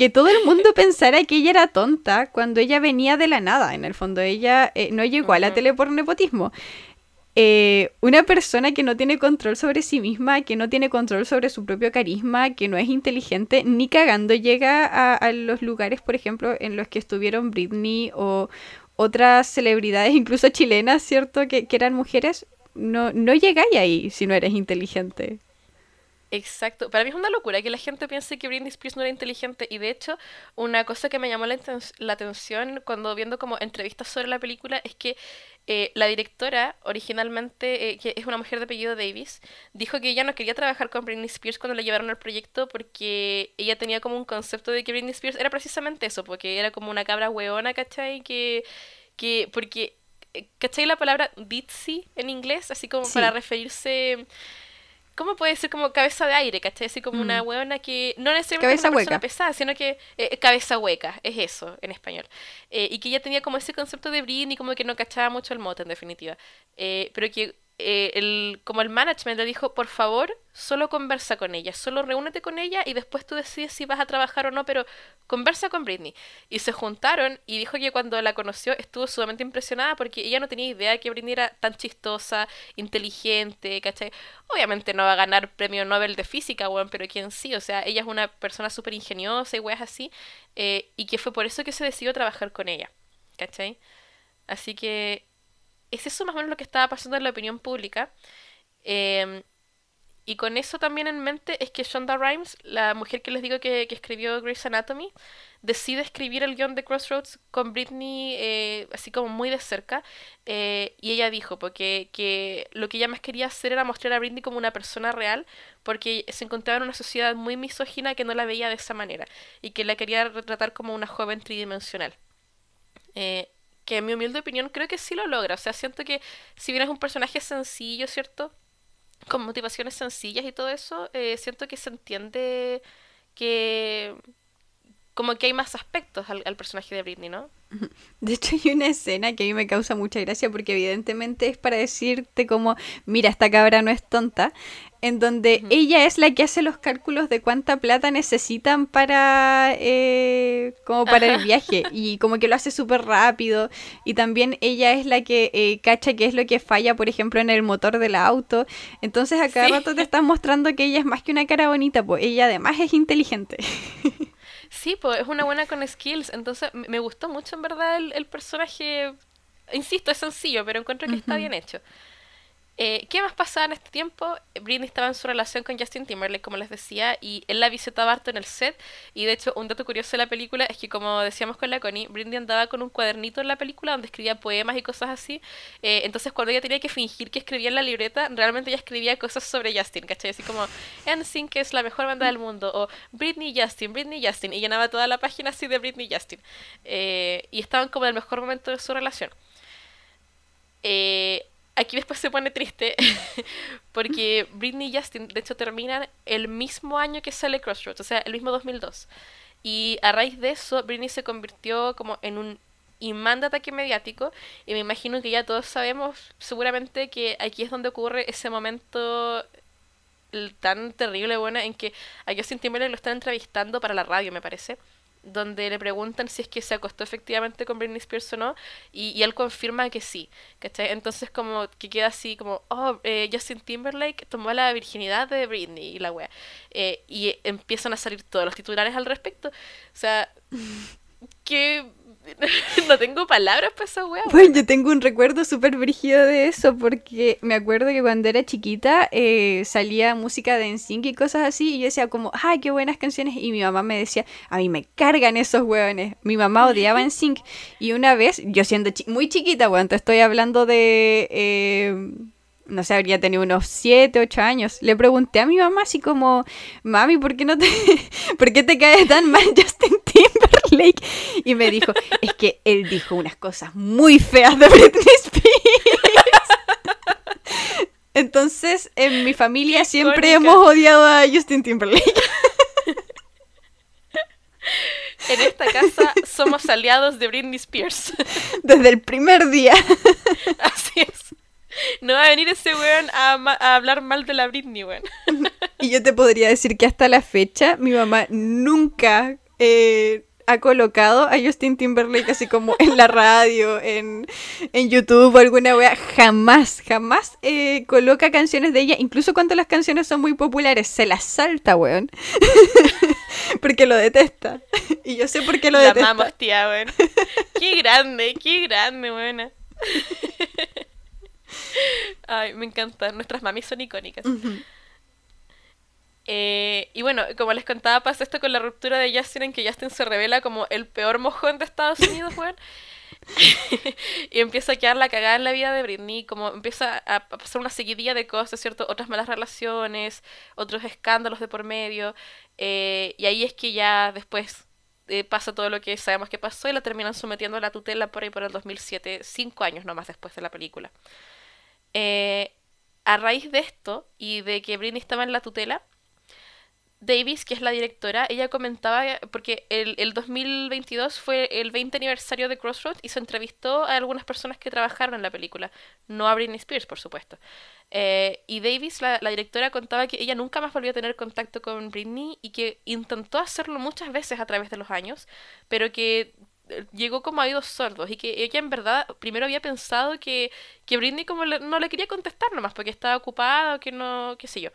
Que todo el mundo pensara que ella era tonta cuando ella venía de la nada, en el fondo. Ella eh, no llegó a la tele por nepotismo. Eh, una persona que no tiene control sobre sí misma, que no tiene control sobre su propio carisma, que no es inteligente, ni cagando llega a, los lugares, por ejemplo, en los que estuvieron Britney o otras celebridades, incluso chilenas, ¿cierto? Que, que eran mujeres. No, no llegáis ahí si no eres inteligente. Exacto. Para mí es una locura que la gente piense que Britney Spears no era inteligente. Y de hecho, una cosa que me llamó la, atención cuando viendo como entrevistas sobre la película es que eh, la directora, originalmente, eh, que es una mujer de apellido Davis, dijo que ella no quería trabajar con Britney Spears cuando la llevaron al proyecto porque ella tenía como un concepto de que Britney Spears era precisamente eso, porque era como una cabra hueona, ¿cachai? Que, que porque, eh, ¿cachai la palabra ditzy en inglés? Así como para referirse ¿Cómo puede ser como cabeza de aire, cachai? Así como una mm. hueona que no necesariamente es una persona pesada, sino que eh, cabeza hueca, es eso en español. Eh, y que ella tenía como ese concepto de Britney, como que no cachaba mucho el mote en definitiva. Eh, pero que eh, el, como el management le dijo, por favor, solo conversa con ella, solo reúnete con ella y después tú decides si vas a trabajar o no, pero conversa con Britney. Y se juntaron y dijo que cuando la conoció estuvo sumamente impresionada porque ella no tenía idea de que Britney era tan chistosa, inteligente, ¿cachai? Obviamente no va a ganar premio Nobel de física, bueno, pero quién sí, o sea, ella es una persona súper ingeniosa y weas así, eh, y que fue por eso que se decidió trabajar con ella, ¿cachai? Así que es eso más o menos lo que estaba pasando en la opinión pública. Em, y con eso también en mente es que Shonda Rhimes, la mujer que les digo que, escribió Grey's Anatomy, decide escribir el guion de Crossroads con Britney eh, así como muy de cerca. Eh, y ella dijo porque que lo que ella más quería hacer era mostrar a Britney como una persona real, porque se encontraba en una sociedad muy misógina que no la veía de esa manera y que la quería retratar como una joven tridimensional. Eh, que en mi humilde opinión creo que sí lo logra. O sea, siento que si bien es un personaje sencillo, ¿cierto? Con motivaciones sencillas y todo eso, eh, siento que se entiende que como que hay más aspectos al, al, personaje de Britney, ¿no? De hecho hay una escena que a mí me causa mucha gracia porque evidentemente es para decirte como, mira, esta cabra no es tonta, en donde ella es la que hace los cálculos de cuánta plata necesitan para eh, como para el viaje y como que lo hace súper rápido y también ella es la que eh, cacha qué es lo que falla por ejemplo en el motor del auto. Entonces a cada rato te están mostrando que ella es más que una cara bonita pues ella además es inteligente sí pues es una buena con skills. Entonces me gustó mucho en verdad el, personaje. Insisto es sencillo pero encuentro que está bien hecho eh, ¿Qué más pasaba en este tiempo? Britney estaba en su relación con Justin Timberlake, como les decía, y él la visitaba harto en el set. Y de hecho, un dato curioso de la película es que, como decíamos con la Connie, Britney andaba con un cuadernito en la película donde escribía poemas y cosas así. Eh, entonces, cuando ella tenía que fingir que escribía en la libreta, realmente ella escribía cosas sobre Justin, ¿cachai? Así como, NSYNC es la mejor banda del mundo, o Britney Justin, Britney Justin, y llenaba toda la página así de Britney Justin. Eh, y estaban como en el mejor momento de su relación. Aquí después se pone triste porque Britney y Justin de hecho terminan el mismo año que sale Crossroads, o sea, el mismo 2002. Y a raíz de eso, Britney se convirtió como en un imán de ataque mediático y me imagino que ya todos sabemos seguramente que aquí es donde ocurre ese momento tan terrible, bueno, en que a Justin Timberlake lo están entrevistando para la radio, me parece donde le preguntan si es que se acostó efectivamente con Britney Spears o no, y, él confirma que sí, ¿cachai? Entonces como que queda así como, oh, eh, Justin Timberlake tomó la virginidad de Britney y la wea. Eh, y empiezan a salir todos los titulares al respecto. O sea, que no tengo palabras para esa wea. Bueno, yo tengo un recuerdo súper brígido de eso, porque me acuerdo que cuando era chiquita eh, salía música de NSYNC y cosas así, y yo decía como, ay, qué buenas canciones, y mi mamá me decía, a mí me cargan esos hueones. Mi mamá odiaba NSYNC, y una vez, yo siendo muy chiquita, bueno, te estoy hablando de... Eh, no sé, habría tenido unos 7, 8 años. Le pregunté a mi mamá así como, mami, ¿por qué no te, ¿por qué te cae tan mal Justin Timberlake? Y me dijo, es que él dijo unas cosas muy feas de Britney Spears. Entonces, en mi familia siempre hemos odiado a Justin Timberlake. En esta casa somos aliados de Britney Spears. Desde el primer día. Así es. No va a venir ese weón a, hablar mal de la Britney, weón. Y yo te podría decir que hasta la fecha mi mamá nunca eh, ha colocado a Justin Timberlake así como en la radio, en, en YouTube o alguna wea, jamás, jamás eh, coloca canciones de ella, incluso cuando las canciones son muy populares, se las salta, weón. porque lo detesta. y yo sé por qué lo La detesta. amamos, tía, weón. Qué grande, qué grande, buena. Ay, me encanta. Nuestras mamis son icónicas. Ujú. Eh, y bueno, como les contaba, pasa esto con la ruptura de Justin en que Justin se revela como el peor mojón de Estados Unidos, weón. y empieza a quedar la cagada en la vida de Britney, como empieza a pasar una seguidilla de cosas, ¿cierto? Otras malas relaciones, otros escándalos de por medio. eh, y ahí es que ya después eh, pasa todo lo que sabemos que pasó y la terminan sometiendo a la tutela por ahí por el 2007, cinco años nomás después de la película. Eh, a raíz de esto y de que Britney estaba en la tutela, Davis, que es la directora, ella comentaba, porque el, el 2022 fue el 20 aniversario de Crossroads y se entrevistó a algunas personas que trabajaron en la película, no a Britney Spears, por supuesto. Eh, y Davis, la, la directora, contaba que ella nunca más volvió a tener contacto con Britney y que intentó hacerlo muchas veces a través de los años, pero que eh, llegó como a oídos sordos y que ella en verdad primero había pensado que, que Britney como le- no le quería contestar nomás porque estaba ocupada o que no, qué sé yo.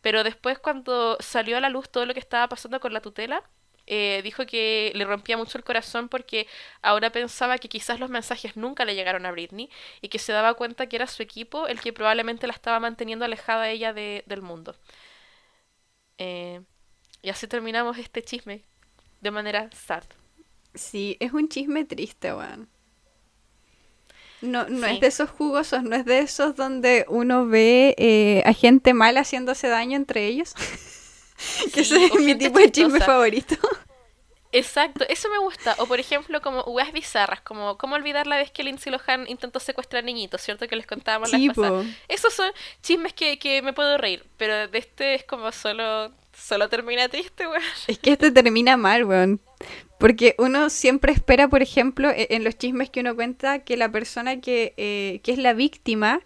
Pero después cuando salió a la luz todo lo que estaba pasando con la tutela, eh, dijo que le rompía mucho el corazón porque ahora pensaba que quizás los mensajes nunca le llegaron a Britney y que se daba cuenta que era su equipo el que probablemente la estaba manteniendo alejada a ella de- del mundo. Eh, y así terminamos este chisme de manera sad. Sí, es un chisme triste, weón. No, no Sí. es de esos jugosos, no es de esos donde uno ve eh, a gente mala haciéndose daño entre ellos. que Sí, ese es mi tipo de chisme favorito. Exacto, eso me gusta. O por ejemplo, como weas bizarras, como cómo olvidar la vez que Lindsay Lohan intentó secuestrar niñitos, ¿cierto? Que les contábamos la Sí, vez pasada. po. Esos son chismes que, que me puedo reír, pero de este es como solo, solo termina triste, weón. Es que este termina mal, weón. Porque uno siempre espera, por ejemplo, e- en los chismes que uno cuenta, que la persona que, eh, que es la víctima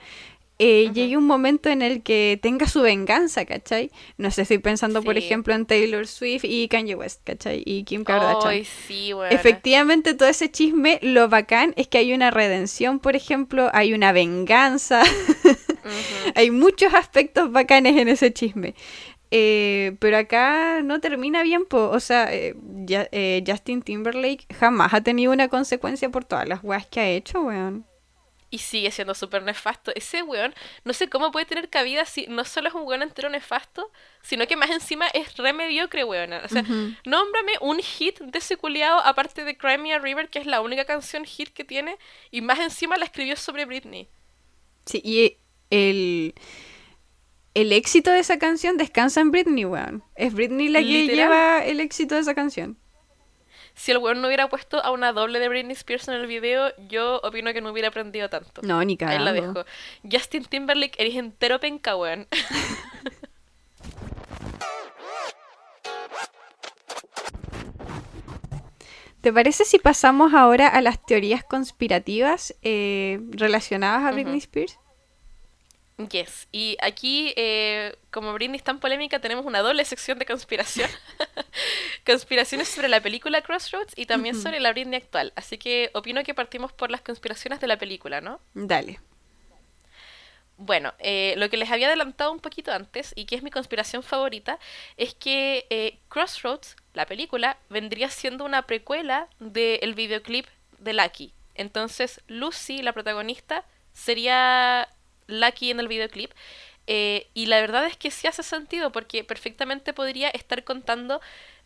eh, llegue un momento en el que tenga su venganza, ¿cachai? No sé, estoy pensando, por ejemplo, en Taylor Swift y Kanye West, ¿cachai? Y Kim Kardashian. Ay, sí, weón. Efectivamente, todo ese chisme, lo bacán es que hay una redención, por ejemplo, hay una venganza, hay muchos aspectos bacanes en ese chisme. Eh, pero acá no termina bien, po. o sea, eh, ya- eh, Justin Timberlake jamás ha tenido una consecuencia por todas las weas que ha hecho, weón. Y sigue siendo súper nefasto. Ese weón, no sé cómo puede tener cabida si no solo es un weón entero nefasto, sino que más encima es re mediocre, weón. O sea, nómbrame un hit de ese culiao aparte de Cry Me a River, que es la única canción hit que tiene, y más encima la escribió sobre Britney. Sí, y el, el éxito de esa canción descansa en Britney, weón. Es Britney la que Literal. lleva el éxito de esa canción. Si el weón no hubiera puesto a una doble de Britney Spears en el video, yo opino que no hubiera aprendido tanto. No, ni Ahí cagando. la dejo. Justin Timberlake, eres entero penca, weón. ¿Te parece si pasamos ahora a las teorías conspirativas eh, relacionadas a. Britney Spears? Yes. Y aquí, eh, como Britney es tan polémica, tenemos una doble sección de conspiración. Conspiraciones sobre la película Crossroads y también sobre la Britney actual. Así que opino que partimos por las conspiraciones de la película, ¿no? Dale. Bueno, eh, lo que les había adelantado un poquito antes y que es mi conspiración favorita es que eh, Crossroads, la película, vendría siendo una precuela del videoclip de Lucky. Entonces, Lucy, la protagonista, sería Lucky en el videoclip. Eh, y la verdad es que sí hace sentido porque perfectamente podría estar contando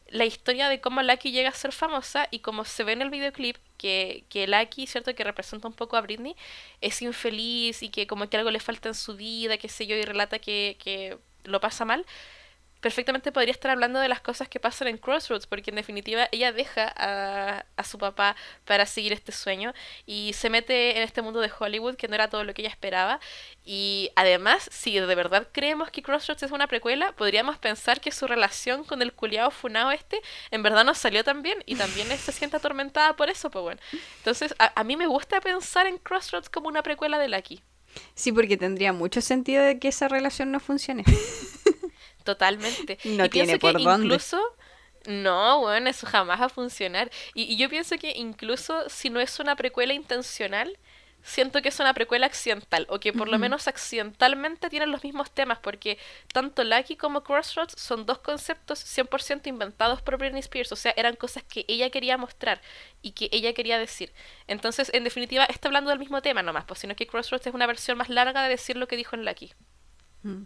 la historia de cómo Lucky llega a ser famosa y como se ve en el videoclip que, que Lucky, ¿cierto? Que representa un poco a Britney, es infeliz y que como que algo le falta en su vida, qué sé yo, y relata que, que lo pasa mal, perfectamente podría estar hablando de las cosas que pasan en Crossroads, porque en definitiva ella deja a, a su papá para seguir este sueño y se mete en este mundo de Hollywood que no era todo lo que ella esperaba. Y además, si de verdad creemos que Crossroads es una precuela, podríamos pensar que su relación con el culiao funado este en verdad no salió tan bien y también se siente atormentada por eso, pues bueno. Entonces, a, a mí me gusta pensar en Crossroads como una precuela de Lucky. Sí, porque tendría mucho sentido de que esa relación no funcione. Totalmente. No y pienso tiene por que dónde. incluso No, bueno, eso jamás va a funcionar. Y, y yo pienso que incluso si no es una precuela intencional, siento que es una precuela accidental, o que por lo menos accidentalmente tienen los mismos temas, porque tanto Lucky como Crossroads son dos conceptos 100% inventados por Britney Spears, o sea, eran cosas que ella quería mostrar y que ella quería decir. Entonces, en definitiva, está hablando del mismo tema nomás, pues, sino que Crossroads es una versión más larga de decir lo que dijo en Lucky. Mm.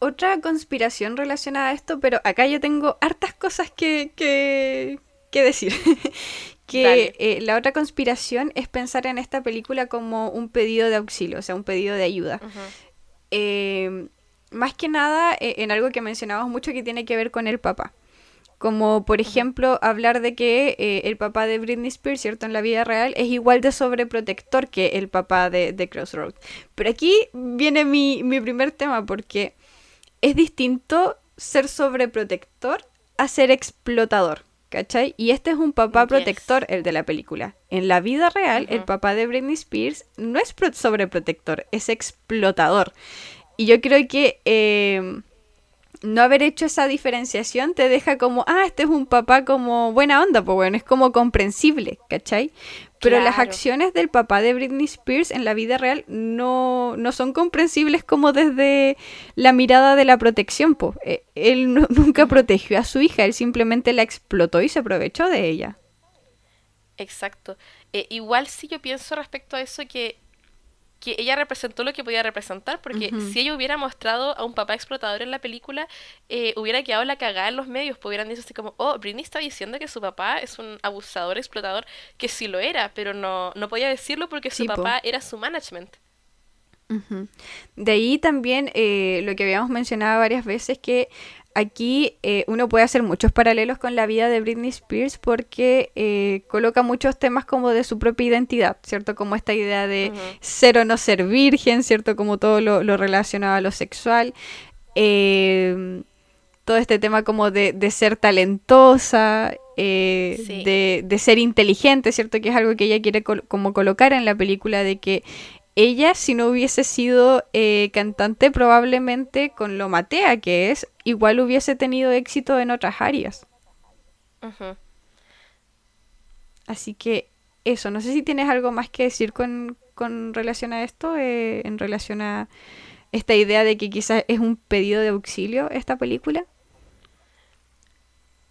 Otra conspiración relacionada a esto, pero acá yo tengo hartas cosas que, que, que decir. que eh, la otra conspiración es pensar en esta película como un pedido de auxilio, o sea, un pedido de ayuda. Em, más que nada eh, en algo que mencionamos mucho que tiene que ver con el papá. Como por ejemplo hablar de que eh, el papá de Britney Spears, ¿cierto? En la vida real es igual de sobreprotector que el papá de, de Crossroads. Pero aquí viene mi, mi primer tema porque es distinto ser sobreprotector a ser explotador. ¿Cachai? Y este es un papá protector, el de la película. En la vida real, el papá de Britney Spears no es sobreprotector, es explotador. Y yo creo que eh, no haber hecho esa diferenciación te deja como, ah, este es un papá como buena onda, pues bueno, es como comprensible, ¿cachai? Pero las acciones del papá de Britney Spears en la vida real no, no son comprensibles como desde la mirada de la protección. pues Él nunca protegió a su hija, él simplemente la explotó y se aprovechó de ella. Exacto. Eh, igual si yo pienso respecto a eso que que ella representó lo que podía representar, porque si ella hubiera mostrado a un papá explotador en la película, eh, hubiera quedado la cagada en los medios, pues hubieran dicho así como, oh, Britney está diciendo que su papá es un abusador, explotador, que sí lo era, pero no, no podía decirlo porque su papá era su management. De ahí también eh, lo que habíamos mencionado varias veces, que aquí eh, uno puede hacer muchos paralelos con la vida de Britney Spears porque eh, coloca muchos temas como de su propia identidad, ¿cierto? Como esta idea de ser o no ser virgen, ¿cierto? Como todo lo, relacionado a lo sexual. Em, todo este tema como de, ser talentosa, eh, de, ser inteligente, ¿cierto? Que es algo que ella quiere como colocar en la película de que ella, si no hubiese sido eh, cantante, probablemente con lo matea que es, igual hubiese tenido éxito en otras áreas. Así que eso, no sé si tienes algo más que decir con, relación a esto, eh, en relación a esta idea de que quizás es un pedido de auxilio esta película.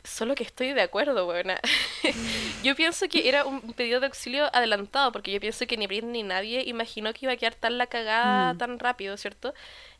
Solo que estoy de acuerdo, buena. yo pienso que era un pedido de auxilio adelantado, porque yo pienso que ni Britney ni nadie imaginó que iba a quedar tan la cagada mm. tan rápido, ¿cierto?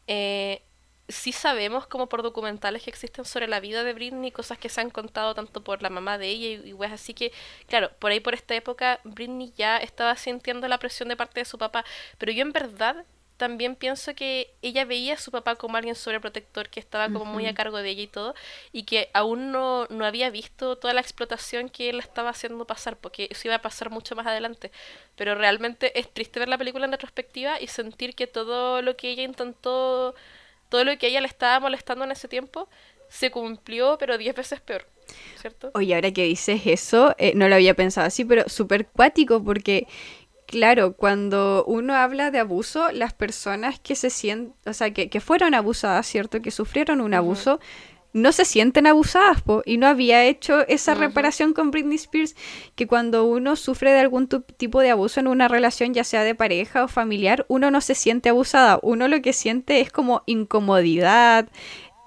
Eh, sí sabemos, como por documentales que existen sobre la vida de Britney, cosas que se han contado tanto por la mamá de ella y, y así que, claro, por ahí por esta época Britney ya estaba sintiendo la presión de parte de su papá, pero yo en verdad también pienso que ella veía a su papá como alguien sobreprotector que estaba como muy a cargo de ella y todo, y que aún no, no había visto toda la explotación que él estaba haciendo pasar, porque eso iba a pasar mucho más adelante. Pero realmente es triste ver la película en retrospectiva y sentir que todo lo que ella intentó, todo lo que a ella le estaba molestando en ese tiempo, se cumplió, pero diez veces peor. ¿Cierto? Oye, ahora que dices eso, eh, no lo había pensado así, pero súper cuático porque Claro, cuando uno habla de abuso, las personas que se sienten, o sea, que, que, fueron abusadas, ¿cierto? Que sufrieron un abuso, no se sienten abusadas, po, y no había hecho esa reparación con Britney Spears, que cuando uno sufre de algún tipo de abuso en una relación, ya sea de pareja o familiar, uno no se siente abusada, uno lo que siente es como incomodidad,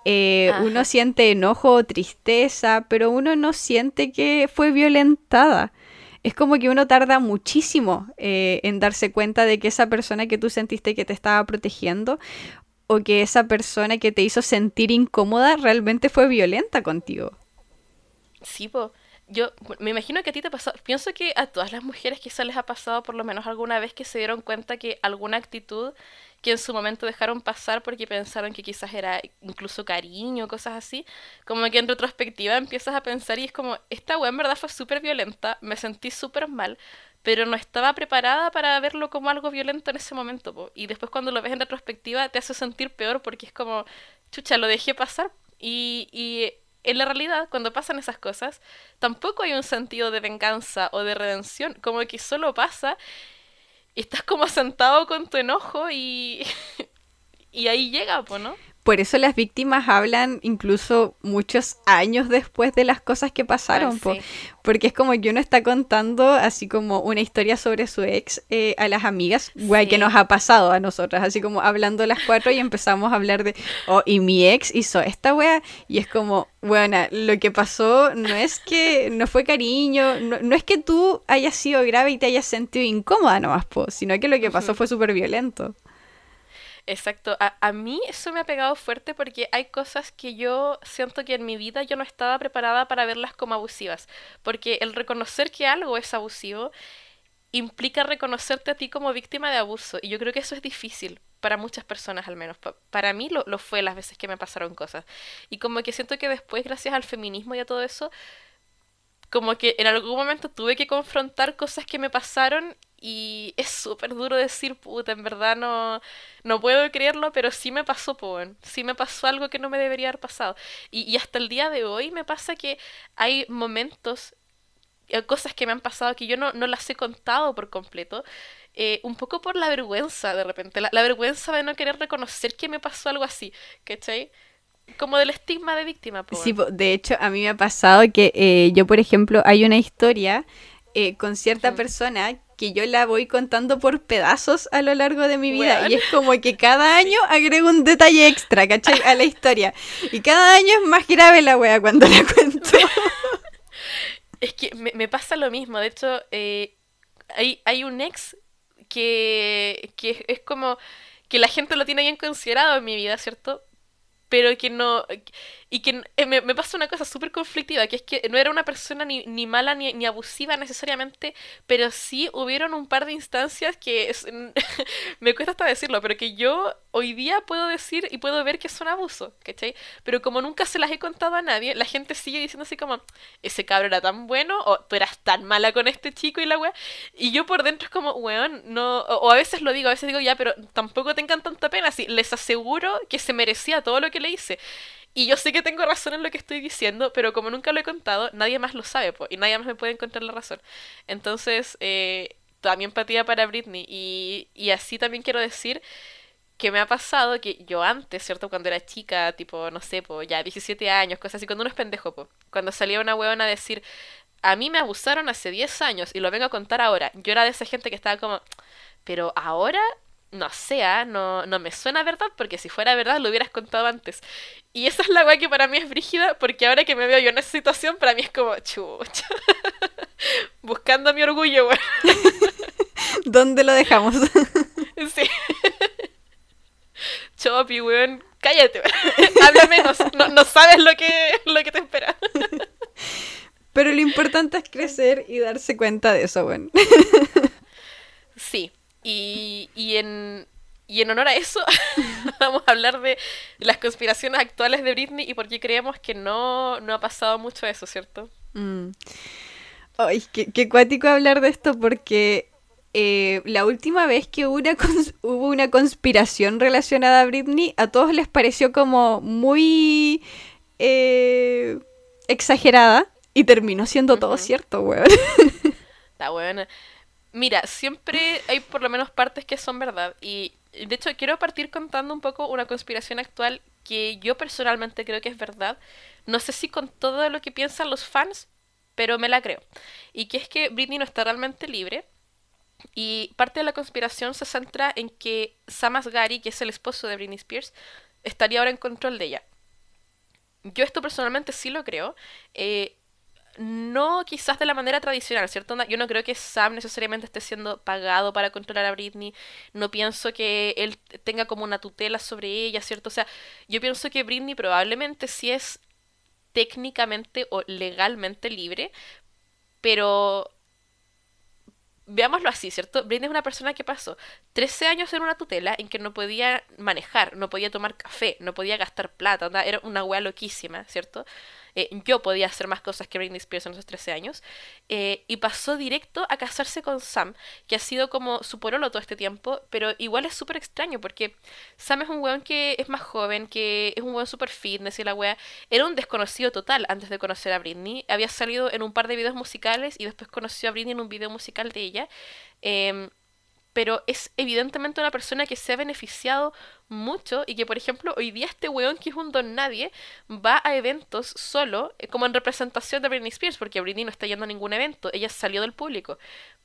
eh, uno siente enojo o tristeza, pero uno no siente que fue violentada. Es como que uno tarda muchísimo eh, en darse cuenta de que esa persona que tú sentiste que te estaba protegiendo o que esa persona que te hizo sentir incómoda realmente fue violenta contigo. Sí, po. Yo me imagino que a ti te pasó, pienso que a todas las mujeres quizás les ha pasado por lo menos alguna vez que se dieron cuenta que alguna actitud que en su momento dejaron pasar porque pensaron que quizás era incluso cariño, cosas así, como que en retrospectiva empiezas a pensar y es como, esta weá en verdad fue súper violenta, me sentí súper mal, pero no estaba preparada para verlo como algo violento en ese momento, y después cuando lo ves en retrospectiva te hace sentir peor porque es como, chucha, lo dejé pasar, y, y en la realidad, cuando pasan esas cosas, tampoco hay un sentido de venganza o de redención, como que solo pasa y estás como sentado con tu enojo y, y ahí llega, pues, ¿no? Por eso las víctimas hablan incluso muchos años después de las cosas que pasaron, Ah, sí. porque es como que uno está contando así como una historia sobre su ex eh, a las amigas, güey, que nos ha pasado a nosotras, así como hablando las cuatro y empezamos a hablar de, oh, y mi ex hizo esta wea, y es como, bueno, lo que pasó no es que no fue cariño, no, no es que tú hayas sido grave y te hayas sentido incómoda nomás, po, sino que lo que pasó fue súper violento. Exacto, a, a mí eso me ha pegado fuerte porque hay cosas que yo siento que en mi vida yo no estaba preparada para verlas como abusivas, porque el reconocer que algo es abusivo implica reconocerte a ti como víctima de abuso y yo creo que eso es difícil para muchas personas al menos. Pa- para mí lo, lo fue las veces que me pasaron cosas y como que siento que después gracias al feminismo y a todo eso como que en algún momento tuve que confrontar cosas que me pasaron y es súper duro decir, puta, en verdad no, no puedo creerlo, pero sí me pasó, po, weón. Sí me pasó algo que no me debería haber pasado. Y, y hasta el día de hoy me pasa que hay momentos, eh, cosas que me han pasado que yo no, no las he contado por completo, eh, un poco por la vergüenza de repente, la, la vergüenza de no querer reconocer que me pasó algo así, ¿cachai? Como del estigma de víctima, po, Sí, de hecho, a mí me ha pasado que eh, yo, por ejemplo, hay una historia eh, con cierta Ujú. persona que yo la voy contando por pedazos a lo largo de mi vida y es como que cada año agrego un detalle extra, ¿cachai? A la historia. Y cada año es más grave la wea cuando la cuento. Es que me, me pasa lo mismo. De hecho, eh, hay, hay un ex que, que es- es como que la gente lo tiene bien considerado en mi vida, ¿cierto? Pero que no... Y que eh, me, me pasa una cosa súper conflictiva, que es que no era una persona ni, ni mala ni, ni abusiva necesariamente, pero sí hubieron un par de instancias que me cuesta hasta decirlo, pero que yo hoy día puedo decir y puedo ver que son abusos, ¿cachai? Pero como nunca se las he contado a nadie, la gente sigue diciendo así como, ese cabro era tan bueno, o tú eras tan mala con este chico y la wea. Y yo por dentro es como, weón, no. O, a veces lo digo, a veces digo, ya, pero tampoco tengan tanta pena. Sí, les aseguro que se merecía todo lo que le hice. Y yo sé que tengo razón en lo que estoy diciendo, pero como nunca lo he contado, nadie más lo sabe, po, y nadie más me puede encontrar la razón. Entonces, eh, también empatía para Britney. Y, y así también quiero decir que me ha pasado que yo antes, ¿cierto? Cuando era chica, tipo, no sé, po, ya 17 años, cosas así, cuando uno es pendejo, po, cuando salía una huevona a decir, a mí me abusaron hace 10 años y lo vengo a contar ahora. Yo era de esa gente que estaba como, pero ahora, no sé, ah, no, no me suena verdad, porque si fuera verdad lo hubieras contado antes. Y esa es la weá que para mí es brígida, porque ahora que me veo yo en esa situación, para mí es como, chucha. Buscando mi orgullo, weón. ¿Dónde lo dejamos? Sí. Chopi, weón. Cállate, weón. Habla menos. No, no sabes lo que, lo que te espera. Pero lo importante es crecer y darse cuenta de eso, bueno. Sí. Y, y en, y en honor a eso, vamos a hablar de las conspiraciones actuales de Britney y por qué creemos que no, no ha pasado mucho eso, ¿cierto? Mm. Ay, qué, qué cuático hablar de esto porque eh, la última vez que hubo una, cons- hubo una conspiración relacionada a Britney, a todos les pareció como muy eh, exagerada y terminó siendo todo cierto, weón. Está buena. Mira, siempre hay por lo menos partes que son verdad. Y de hecho, quiero partir contando un poco una conspiración actual que yo personalmente creo que es verdad. No sé si con todo lo que piensan los fans, pero me la creo. Y que es que Britney no está realmente libre. Y parte de la conspiración se centra en que Sam Asghari, que es el esposo de Britney Spears, estaría ahora en control de ella. Yo esto personalmente sí lo creo. Eh, no quizás de la manera tradicional, ¿cierto? Yo no creo que Sam necesariamente esté siendo pagado para controlar a Britney. No pienso que él tenga como una tutela sobre ella, ¿cierto? O sea, yo pienso que Britney probablemente sí es técnicamente o legalmente libre, pero veámoslo así, ¿cierto? Britney es una persona que pasó 13 años en una tutela en que no podía manejar, no podía tomar café, no podía gastar plata, era una wea loquísima, ¿cierto? Eh, yo podía hacer más cosas que Britney Spears en esos 13 años. eh, y pasó directo a casarse con Sam, que ha sido como su porolo todo este tiempo, pero igual es súper extraño porque Sam es un weón que es más joven, que es un weón súper fitness y la wea. Era un desconocido total antes de conocer a Britney. Había salido en un par de videos musicales y después conoció a Britney en un video musical de ella. Em, pero es evidentemente una persona que se ha beneficiado mucho y que, por ejemplo, hoy día este weón que es un don nadie va a eventos solo, eh, como en representación de Britney Spears, porque Britney no está yendo a ningún evento, ella salió del público,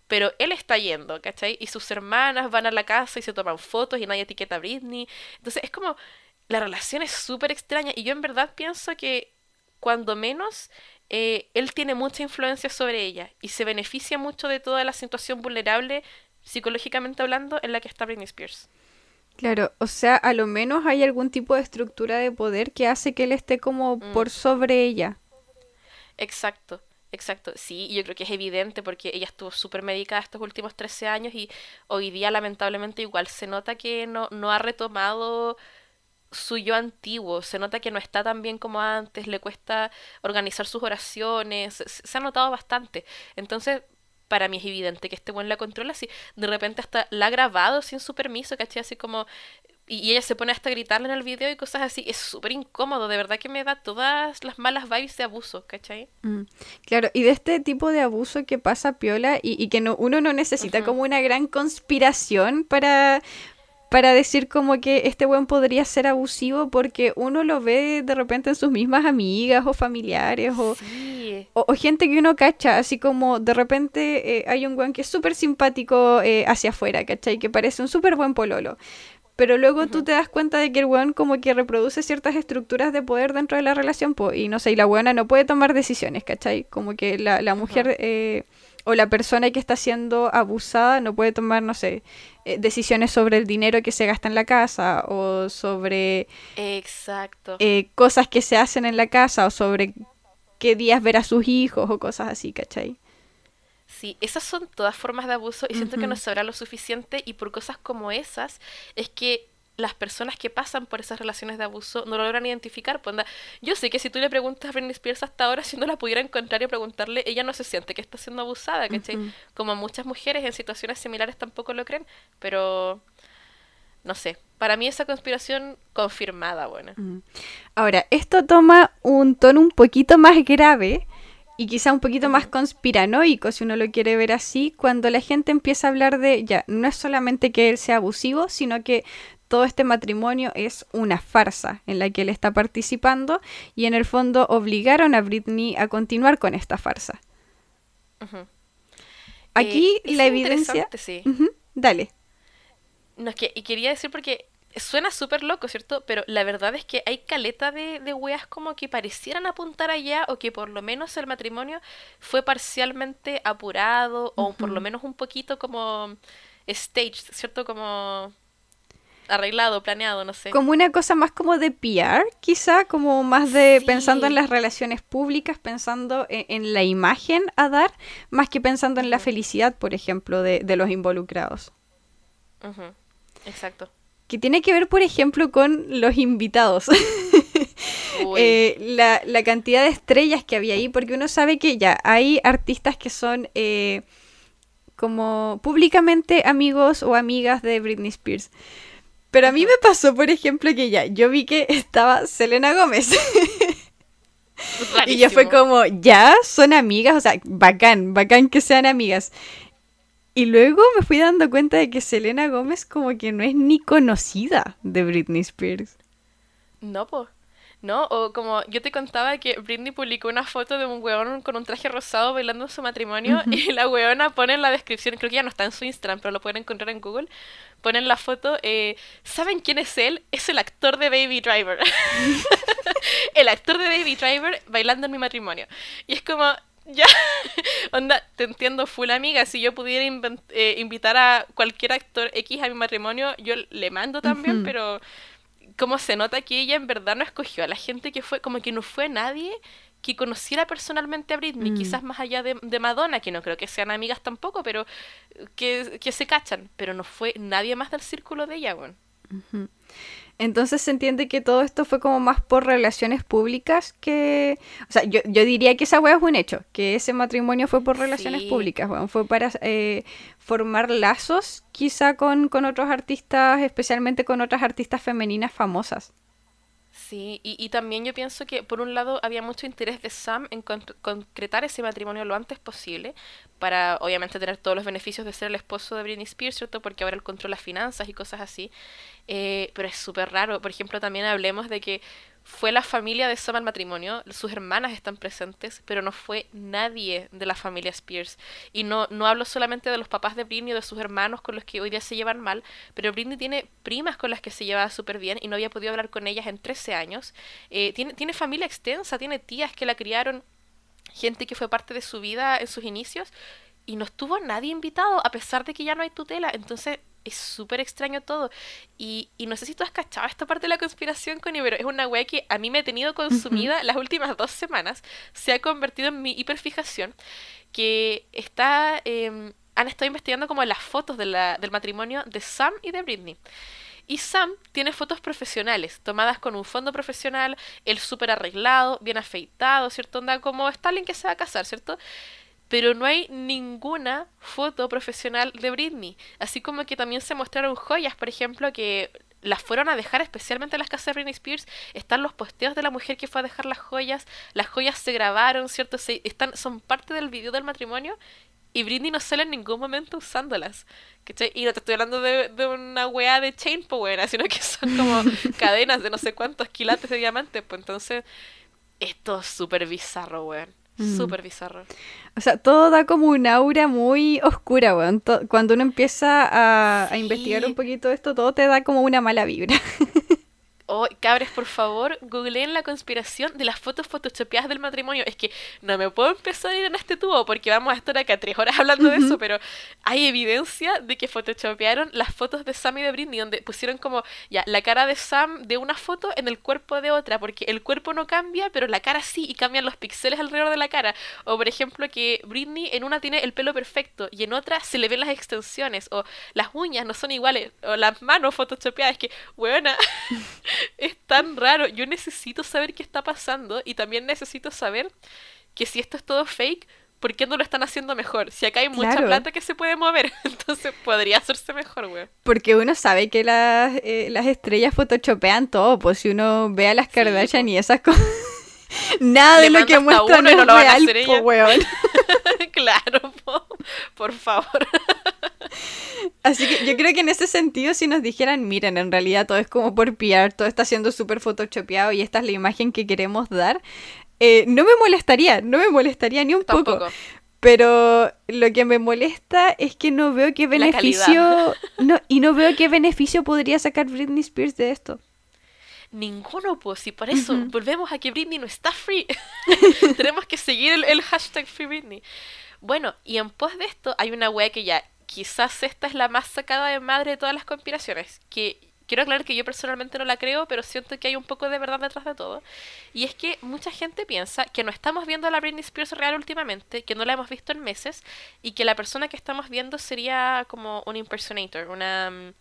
pero él está yendo, ¿cachai? Y sus hermanas van a la casa y se toman fotos y nadie etiqueta a Britney. Entonces es como, la relación es súper extraña y yo en verdad pienso que cuando menos eh, él tiene mucha influencia sobre ella y se beneficia mucho de toda la situación vulnerable psicológicamente hablando, en la que está Britney Spears. Claro, o sea, a lo menos hay algún tipo de estructura de poder que hace que él esté como mm. por sobre ella. Exacto, exacto. Sí, yo creo que es evidente porque ella estuvo súper medicada estos últimos 13 años y hoy día lamentablemente igual se nota que no, no ha retomado su yo antiguo, se nota que no está tan bien como antes, le cuesta organizar sus oraciones, se ha notado bastante. Entonces, para mí es evidente que este buen la controla así. De repente hasta la ha grabado sin su permiso, ¿cachai? Así como... Y ella se pone hasta a gritarle en el video y cosas así. Es súper incómodo, de verdad que me da todas las malas vibes de abuso, ¿cachai? Mm, claro, y de este tipo de abuso que pasa piola y, y que no, uno no necesita como una gran conspiración para, para decir como que este buen podría ser abusivo porque uno lo ve de repente en sus mismas amigas o familiares o, o, gente que uno cacha, así como de repente eh, hay un buen que es súper simpático eh, hacia afuera, ¿cachai? Que parece un súper buen pololo. Pero luego tú te das cuenta de que el weón como que reproduce ciertas estructuras de poder dentro de la relación, po, y no sé, y la buena no puede tomar decisiones, ¿cachai? Como que la, la mujer eh, o la persona que está siendo abusada no puede tomar, no sé, eh, decisiones sobre el dinero que se gasta en la casa o sobre Exacto. Eh, cosas que se hacen en la casa o sobre qué días ver a sus hijos o cosas así, ¿cachai? Sí, esas son todas formas de abuso y siento que no se lo suficiente y por cosas como esas es que las personas que pasan por esas relaciones de abuso no lo logran identificar. Pues, yo sé que si tú le preguntas a Britney Spears hasta ahora, si no la pudiera encontrar y preguntarle, ella no se siente que está siendo abusada, ¿cachai? Como muchas mujeres en situaciones similares tampoco lo creen, pero no sé. Para mí esa conspiración confirmada, bueno. Ahora, esto toma un tono un poquito más grave y quizá un poquito más conspiranoico, si uno lo quiere ver así, cuando la gente empieza a hablar de, ya, no es solamente que él sea abusivo, sino que todo este matrimonio es una farsa en la que él está participando y en el fondo obligaron a Britney a continuar con esta farsa. Aquí eh, la evidencia... Sí. Dale. No, es que, y quería decir porque suena súper loco, ¿cierto? Pero la verdad es que hay caleta de, de weas como que parecieran apuntar allá o que por lo menos el matrimonio fue parcialmente apurado o por lo menos un poquito como staged, ¿cierto? Como arreglado, planeado, no sé. Como una cosa más como de PR, quizá, como más de pensando en las relaciones públicas, pensando en, la imagen a dar, más que pensando en la felicidad, por ejemplo, de, los involucrados. Exacto. Que tiene que ver, por ejemplo, con los invitados. Eh, la, la, cantidad de estrellas que había ahí, porque uno sabe que ya hay artistas que son eh, como públicamente amigos o amigas de Britney Spears. Pero a mí me pasó, por ejemplo, que ya, yo vi que estaba Selena Gómez. y yo fue como, ya, son amigas, o sea, bacán, bacán que sean amigas. Y luego me fui dando cuenta de que Selena Gómez como que no es ni conocida de Britney Spears. No, pues. ¿No? O como yo te contaba que Britney publicó una foto de un weón con un traje rosado bailando en su matrimonio y la weona pone en la descripción, creo que ya no está en su Instagram, pero lo pueden encontrar en Google, ponen la foto, eh, ¿saben quién es él? Es el actor de Baby Driver. el actor de Baby Driver bailando en mi matrimonio. Y es como, ya, onda, te entiendo full amiga, si yo pudiera eh, invitar a cualquier actor X a mi matrimonio, yo le mando también, pero como se nota que ella en verdad no escogió a la gente que fue, como que no fue nadie que conociera personalmente a Britney, mm. quizás más allá de, Madonna, que no creo que sean amigas tampoco, pero que, se cachan, pero no fue nadie más del círculo de ella, bueno. Entonces se entiende que todo esto fue como más por relaciones públicas que... O sea, yo, diría que esa wea es un hecho, que ese matrimonio fue por relaciones públicas, bueno, fue para eh, formar lazos quizá con, con otros artistas, especialmente con otras artistas femeninas famosas. Sí, y, y, también yo pienso que por un lado había mucho interés de Sam en con concretar ese matrimonio lo antes posible, para obviamente tener todos los beneficios de ser el esposo de Britney Spears, ¿cierto? Porque ahora él controla las finanzas y cosas así. Eh, pero es súper raro. Por ejemplo, también hablemos de que fue la familia de Sam al matrimonio, sus hermanas están presentes, pero no fue nadie de la familia Spears. Y no, no hablo solamente de los papás de Britney o de sus hermanos con los que hoy día se llevan mal, pero Britney tiene primas con las que se llevaba súper bien y no había podido hablar con ellas en 13 años. Eh, tiene, tiene familia extensa, tiene tías que la criaron, gente que fue parte de su vida en sus inicios, y no estuvo nadie invitado, a pesar de que ya no hay tutela. Entonces, es súper extraño todo. Y, y, no sé si tú has cachado esta parte de la conspiración, Connie, pero es una wea que a mí me ha tenido consumida las últimas dos semanas. Se ha convertido en mi hiperfijación. Que está. Eh, han estado investigando como las fotos de la, del matrimonio de Sam y de Britney. Y Sam tiene fotos profesionales, tomadas con un fondo profesional, él súper arreglado, bien afeitado, ¿cierto? Onda como Stalin que se va a casar, ¿cierto? Pero no hay ninguna foto profesional de Britney. Así como que también se mostraron joyas, por ejemplo, que las fueron a dejar especialmente en las casas de Britney Spears. Están los posteos de la mujer que fue a dejar las joyas. Las joyas se grabaron, ¿cierto? Se, están, son parte del video del matrimonio. Y Britney no sale en ningún momento usándolas. ¿cachai? Y no te estoy hablando de, de una weá de chain power, sino que son como cadenas de no sé cuántos quilates de diamantes. Pues entonces, esto es súper bizarro, weón. Súper bizarro. O sea, todo da como un aura muy oscura, weón. Cuando uno empieza a, a investigar un poquito esto, todo te da como una mala vibra. Oh, cabres, por favor, googleen la conspiración de las fotos photoshopeadas del matrimonio. Es que no me puedo empezar a ir en este tubo porque vamos a estar acá tres horas hablando de eso, pero hay evidencia de que photoshopearon las fotos de Sam y de Britney, donde pusieron como ya la cara de Sam de una foto en el cuerpo de otra, porque el cuerpo no cambia, pero la cara sí, y cambian los píxeles alrededor de la cara. O por ejemplo, que Britney en una tiene el pelo perfecto y en otra se le ven las extensiones, o las uñas no son iguales, o las manos photoshopeadas. Es que, buena. es tan raro. Yo necesito saber qué está pasando y también necesito saber que si esto es todo fake, ¿por qué no lo están haciendo mejor? Si acá hay mucha plata que se puede mover, entonces podría hacerse mejor, güey. Porque uno sabe que las, eh, las estrellas photoshopean todo, pues si uno ve a las Kardashian y esas cosas... Nada de lo que muestran no es real, weón. claro, por favor. Así que yo creo que en ese sentido, si nos dijeran, miren, en realidad todo es como por piar, todo está siendo súper photoshopeado y esta es la imagen que queremos dar, eh, no me molestaría, no me molestaría ni un poco. Pero lo que me molesta es que no veo qué beneficio. No, y no veo qué beneficio podría sacar Britney Spears de esto. Ninguno, pues, y por eso volvemos a que Britney no está free. Tenemos que seguir el, el, hashtag Free Britney. Bueno, y en pos de esto hay una wea que ya quizás esta es la más sacada de madre de todas las conspiraciones, que quiero aclarar que yo personalmente no la creo, pero siento que hay un poco de verdad detrás de todo. Y es que mucha gente piensa que no estamos viendo a la Britney Spears real últimamente, que no la hemos visto en meses, y que la persona que estamos viendo sería como un impersonator, una... Mm,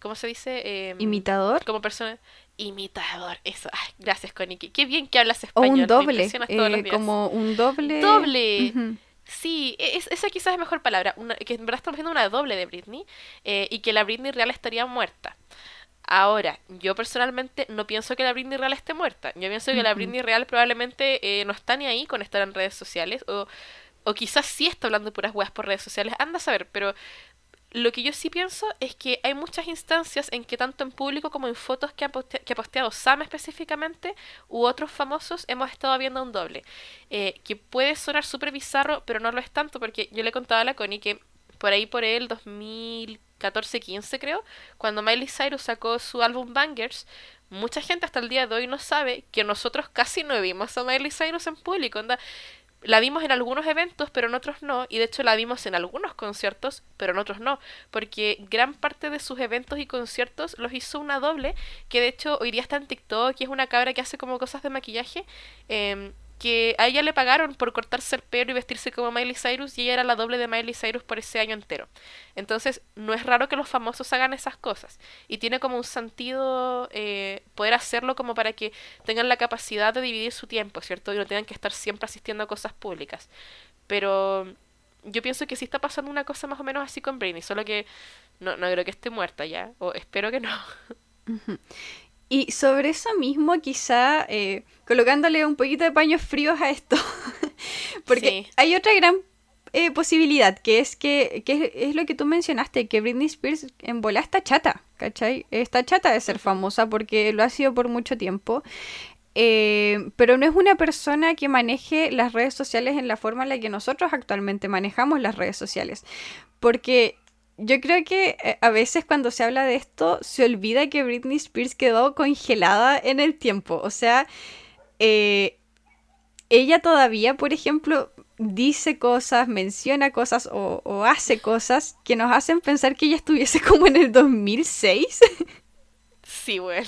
¿Cómo se dice? Em, ¿Imitador? Como persona... Imitador, eso. gracias, Connie. Qué bien que hablas español. O un doble. Eh, como un doble. Doble. Sí, e, es, esa quizás es mejor palabra. que en verdad estamos viendo una doble de Britney eh, y que la Britney real estaría muerta. Ahora, yo personalmente no pienso que la Britney real esté muerta. Yo pienso que la Britney real probablemente eh, no está ni ahí con estar en redes sociales o, o quizás sí está hablando puras weas por redes sociales. Anda a saber, pero lo que yo sí pienso es que hay muchas instancias en que tanto en público como en fotos que ha, posteado Sam específicamente u otros famosos hemos estado viendo un doble. Eh, que puede sonar súper bizarro, pero no lo es tanto porque yo le contaba a la Connie que por ahí por el 2014-15 creo, cuando Miley Cyrus sacó su álbum Bangers, mucha gente hasta el día de hoy no sabe que nosotros casi no vimos a Miley Cyrus en público. La vimos en algunos eventos, pero en otros no, y de hecho la vimos en algunos conciertos, pero en otros no, porque gran parte de sus eventos y conciertos los hizo una doble, que de hecho hoy día está en TikTok y es una cabra que hace como cosas de maquillaje, eh, que a ella le pagaron por cortarse el pelo y vestirse como Miley Cyrus y ella era la doble de Miley Cyrus por ese año entero. Entonces, no es raro que los famosos hagan esas cosas. Y tiene como un sentido eh, poder hacerlo como para que tengan la capacidad de dividir su tiempo, ¿cierto? Y no tengan que estar siempre asistiendo a cosas públicas. Pero yo pienso que sí está pasando una cosa más o menos así con Britney, solo que no, no creo que esté muerta ya, o espero que no. Y sobre eso mismo, quizá eh, colocándole un poquito de paños fríos a esto, porque hay otra gran eh, posibilidad, que es que, que es, lo que tú mencionaste, que Britney Spears en bola está chata, ¿cachai? Está chata de ser famosa porque lo ha sido por mucho tiempo. Eh, pero no es una persona que maneje las redes sociales en la forma en la que nosotros actualmente manejamos las redes sociales. Porque yo creo que eh, a veces cuando se habla de esto se olvida que Britney Spears quedó congelada en el tiempo. O sea, eh, ella todavía, por ejemplo, dice cosas, menciona cosas o, hace cosas que nos hacen pensar que ella estuviese como en el 2006. Sí, güey.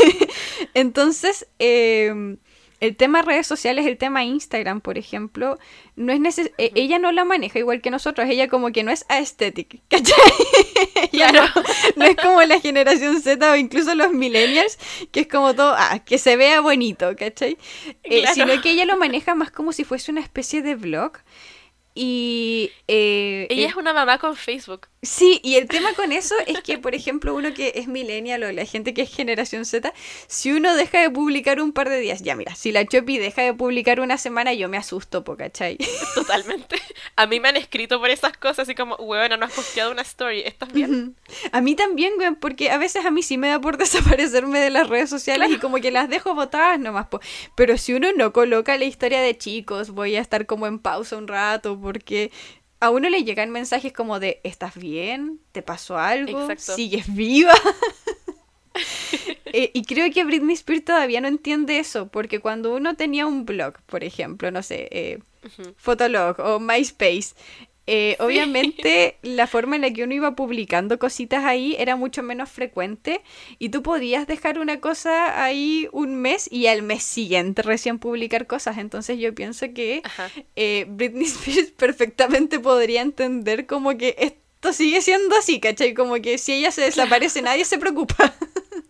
Entonces, eh, el tema redes sociales, el tema Instagram, por ejemplo, no es neces e-, ella no la maneja igual que nosotros, ella como que no es aesthetic, ¿cachai? Claro. no, es como la generación Z o incluso los millennials, que es como todo, ah, que se vea bonito, ¿cachai? Eh, sino que ella lo maneja más como si fuese una especie de blog. Y eh, ella es una mamá con Facebook. Sí, y el tema con eso es que, por ejemplo, uno que es millennial o la gente que es generación Z, si uno deja de publicar un par de días, ya mira, si la Chopi deja de publicar una semana, yo me asusto, po, ¿cachai? Totalmente. A mí me han escrito por esas cosas, así como, weón, no has posteado una story, ¿estás bien? A mí también, weón, porque a veces a mí sí me da por desaparecerme de las redes sociales y como que las dejo botadas nomás, po. Pero si uno no coloca la historia de chicos, voy a estar como en pausa un rato porque a uno le llegan mensajes como de, ¿estás bien? ¿Te pasó algo? ¿Sigues viva? Eh, y creo que Britney Spears todavía no entiende eso, porque cuando uno tenía un blog, por ejemplo, no sé, eh, Fotolog o MySpace, eh, obviamente la forma en la que uno iba publicando cositas ahí era mucho menos frecuente y tú podías dejar una cosa ahí un mes y al mes siguiente recién publicar cosas. Entonces yo pienso que eh, Britney Spears perfectamente podría entender como que esto sigue siendo así, ¿cachai? Como que si ella se desaparece nadie se preocupa.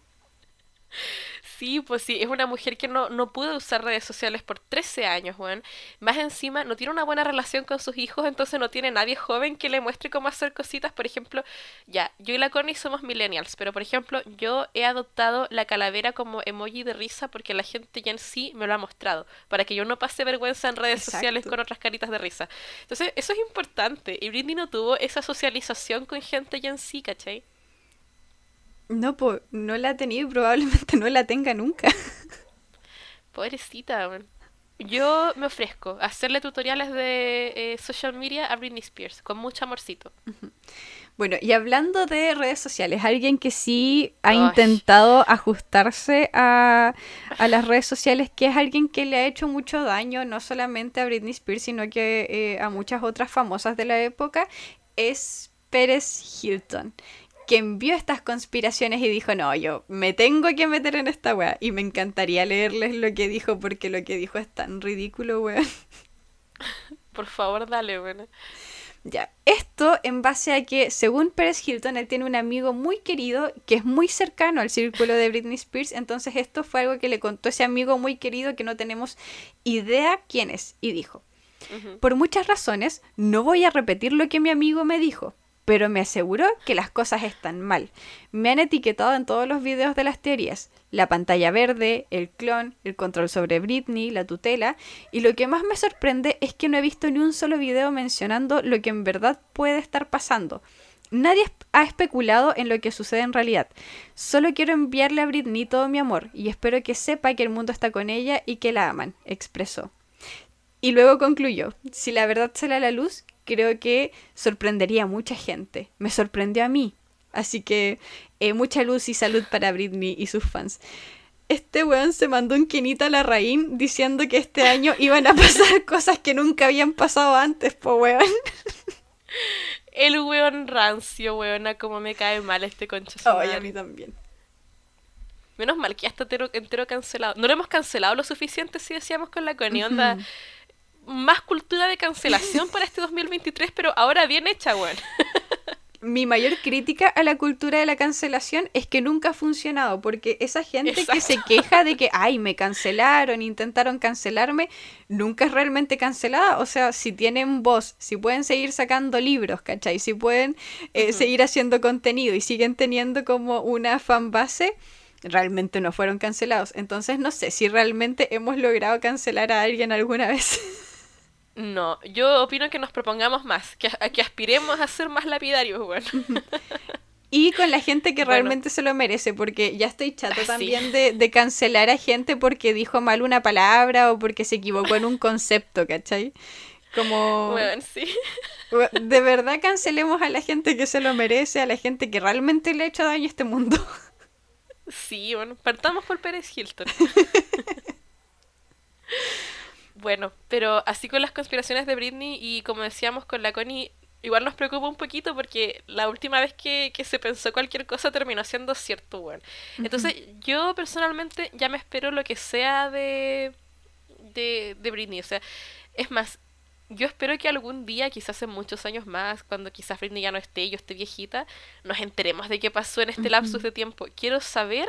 Sí, pues sí, es una mujer que no, no pudo usar redes sociales por 13 años, weón. Más encima, no tiene una buena relación con sus hijos, entonces no tiene nadie joven que le muestre cómo hacer cositas. Por ejemplo, ya, yo y la Connie somos millennials, pero por ejemplo, yo he adoptado la calavera como emoji de risa porque la gente ya en sí me lo ha mostrado, para que yo no pase vergüenza en redes sociales con otras caritas de risa. Entonces, eso es importante. Y Britney no tuvo esa socialización con gente ya en sí, ¿cachai? No, pues no la ha tenido y probablemente no la tenga nunca. Pobrecita, Yo me ofrezco a hacerle tutoriales de eh, social media a Britney Spears, con mucho amorcito. Bueno, y hablando de redes sociales, alguien que sí ha intentado ajustarse a, a, las redes sociales, que es alguien que le ha hecho mucho daño, no solamente a Britney Spears, sino que eh, a muchas otras famosas de la época, es Pérez Hilton que envió estas conspiraciones y dijo, no, yo me tengo que meter en esta weá. Y me encantaría leerles lo que dijo porque lo que dijo es tan ridículo, weón. Por favor, dale, weón. Ya, esto en base a que, según Pérez Hilton, él tiene un amigo muy querido que es muy cercano al círculo de Britney Spears, entonces esto fue algo que le contó ese amigo muy querido que no tenemos idea quién es, y dijo, por muchas razones, no voy a repetir lo que mi amigo me dijo, pero me aseguró que las cosas están mal. Me han etiquetado en todos los videos de las teorías. La pantalla verde, el clon, el control sobre Britney, la tutela. Y lo que más me sorprende es que no he visto ni un solo video mencionando lo que en verdad puede estar pasando. Nadie ha especulado en lo que sucede en realidad. Solo quiero enviarle a Britney todo mi amor y espero que sepa que el mundo está con ella y que la aman, expresó. Y luego concluyó, si la verdad sale a la luz, creo que sorprendería a mucha gente. Me sorprendió a mí. Así que eh, mucha luz y salud para Britney y sus fans. Este weón se mandó un quinito a la raíz diciendo que este año iban a pasar cosas que nunca habían pasado antes, po weón. El weón rancio, weona, como me cae mal este concha. Ay, a mí también. Menos mal que ya está entero, cancelado. No lo hemos cancelado lo suficiente si decíamos con la Connie, onda más cultura de cancelación para este 2023, pero ahora bien hecha, weón. Mi mayor crítica a la cultura de la cancelación es que nunca ha funcionado, porque esa gente que se queja de que, ay, me cancelaron, intentaron cancelarme, nunca es realmente cancelada. O sea, si tienen voz, si pueden seguir sacando libros, ¿cachai? Si pueden eh, seguir haciendo contenido y siguen teniendo como una fanbase, realmente no fueron cancelados. Entonces no sé si realmente hemos logrado cancelar a alguien alguna vez. No, yo opino que nos propongamos más, que, que aspiremos a ser más lapidarios, bueno. Y con la gente que realmente se lo merece, porque ya estoy chato también de, de, cancelar a gente porque dijo mal una palabra o porque se equivocó en un concepto, ¿cachai? Como... Bueno, sí. De verdad cancelemos a la gente que se lo merece, a la gente que realmente le ha hecho daño a este mundo. Sí, bueno, partamos por Pérez Hilton. bueno, pero así con las conspiraciones de Britney y como decíamos con la Connie, igual nos preocupa un poquito porque la última vez que, que se pensó cualquier cosa terminó siendo cierto, bueno. Entonces, yo personalmente ya me espero lo que sea de, de, de Britney. O sea, es más, yo espero que algún día, quizás en muchos años más, cuando quizás Britney ya no esté y yo esté viejita, nos enteremos de qué pasó en este lapsus de tiempo. Quiero saber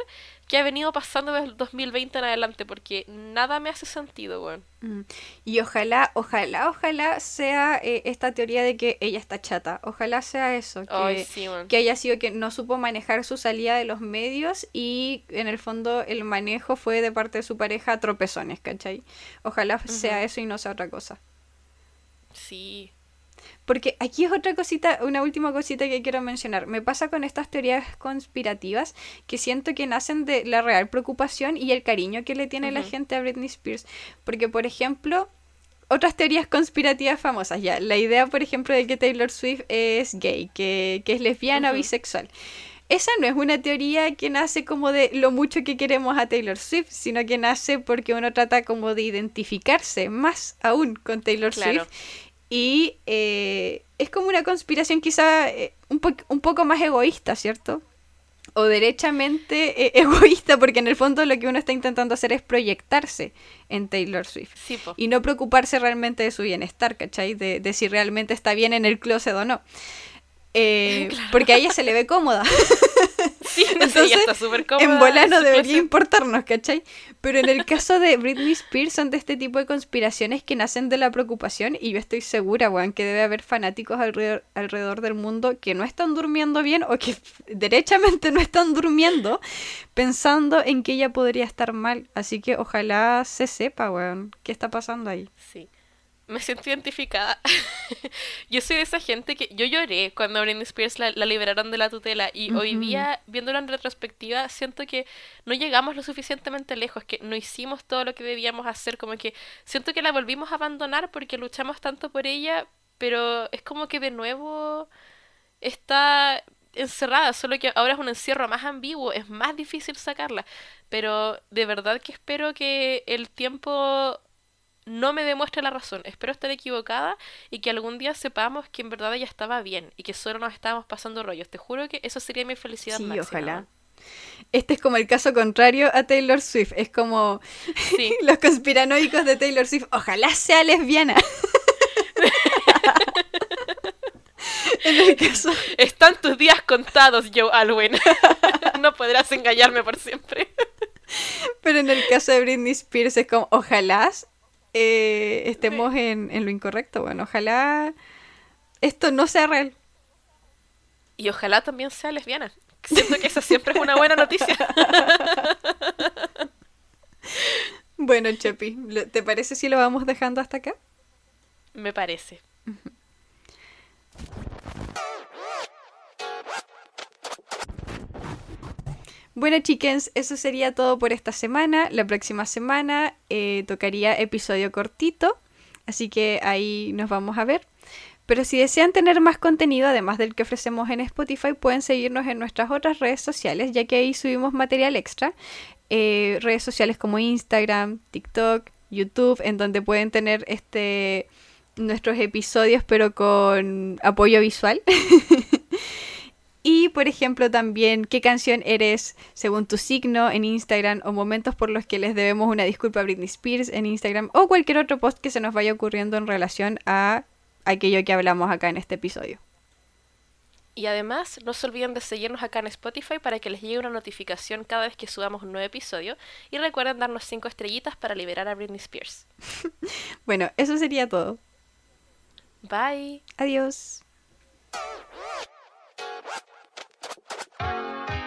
qué ha venido pasando desde el 2020 en adelante, porque nada me hace sentido, weón. Mm. Y ojalá, ojalá, ojalá sea eh, esta teoría de que ella está chata. Ojalá sea eso. Que, que haya sido que no supo manejar su salida de los medios y en el fondo el manejo fue de parte de su pareja tropezones, ¿cachai? Ojalá sea eso y no sea otra cosa. Sí. Porque aquí es otra cosita, una última cosita que quiero mencionar. Me pasa con estas teorías conspirativas que siento que nacen de la real preocupación y el cariño que le tiene la gente a Britney Spears. Porque, por ejemplo, otras teorías conspirativas famosas, ya. La idea, por ejemplo, de que Taylor Swift es gay, que, es lesbiana o bisexual esa no es una teoría que nace como de lo mucho que queremos a Taylor Swift, sino que nace porque uno trata como de identificarse más aún con Taylor Swift. Y eh, es como una conspiración quizá eh, un, un poco más egoísta, ¿cierto? O derechamente eh, egoísta, porque en el fondo lo que uno está intentando hacer es proyectarse en Taylor Swift. y no preocuparse realmente de su bienestar, ¿cachai? De, de si realmente está bien en el closet o no. Eh, porque a ella se le ve cómoda. Sí, Entonces, está súper cómoda. En bola no debería importarnos, ¿cachai? Pero en el caso de Britney Spears son de este tipo de conspiraciones que nacen de la preocupación y yo estoy segura, weón, que debe haber fanáticos alrededor, alrededor del mundo que no están durmiendo bien o que derechamente no están durmiendo pensando en que ella podría estar mal. Así que ojalá se sepa, weón, qué está pasando ahí. Sí me siento identificada. yo soy de esa gente que yo lloré cuando Britney Spears la, liberaron de la tutela y hoy día, viéndolo en retrospectiva, siento que no llegamos lo suficientemente lejos, que no hicimos todo lo que debíamos hacer, como que siento que la volvimos a abandonar porque luchamos tanto por ella, pero es como que de nuevo está encerrada, solo que ahora es un encierro más ambiguo, es más difícil sacarla, pero de verdad que espero que el tiempo no me demuestre la razón. Espero estar equivocada y que algún día sepamos que en verdad ella estaba bien y que solo nos estábamos pasando rollos. Te juro que eso sería mi felicidad sí, ojalá. Este es como el caso contrario a Taylor Swift. Es como los conspiranoicos de Taylor Swift. Ojalá sea lesbiana. en el caso... Están tus días contados, Joe Alwyn. no podrás engañarme por siempre. Pero en el caso de Britney Spears es como, ojalá eh, estemos en, en, lo incorrecto. Bueno, ojalá esto no sea real. Y ojalá también sea lesbiana. Siento que esa siempre es una buena noticia. bueno, Chepi, ¿te parece si lo vamos dejando hasta acá? Me parece. Bueno, chickens, eso sería todo por esta semana. La próxima semana eh, tocaría episodio cortito, así que ahí nos vamos a ver. Pero si desean tener más contenido, además del que ofrecemos en Spotify, pueden seguirnos en nuestras otras redes sociales, ya que ahí subimos material extra. Eh, redes sociales como Instagram, TikTok, YouTube, en donde pueden tener este nuestros episodios, pero con apoyo visual. Y, por ejemplo, también qué canción eres según tu signo en Instagram o momentos por los que les debemos una disculpa a Britney Spears en Instagram o cualquier otro post que se nos vaya ocurriendo en relación a aquello que hablamos acá en este episodio. Y además, no se olviden de seguirnos acá en Spotify para que les llegue una notificación cada vez que subamos un nuevo episodio. Y recuerden darnos 5 estrellitas para liberar a Britney Spears. bueno, eso sería todo. Bye. Adiós. ああ。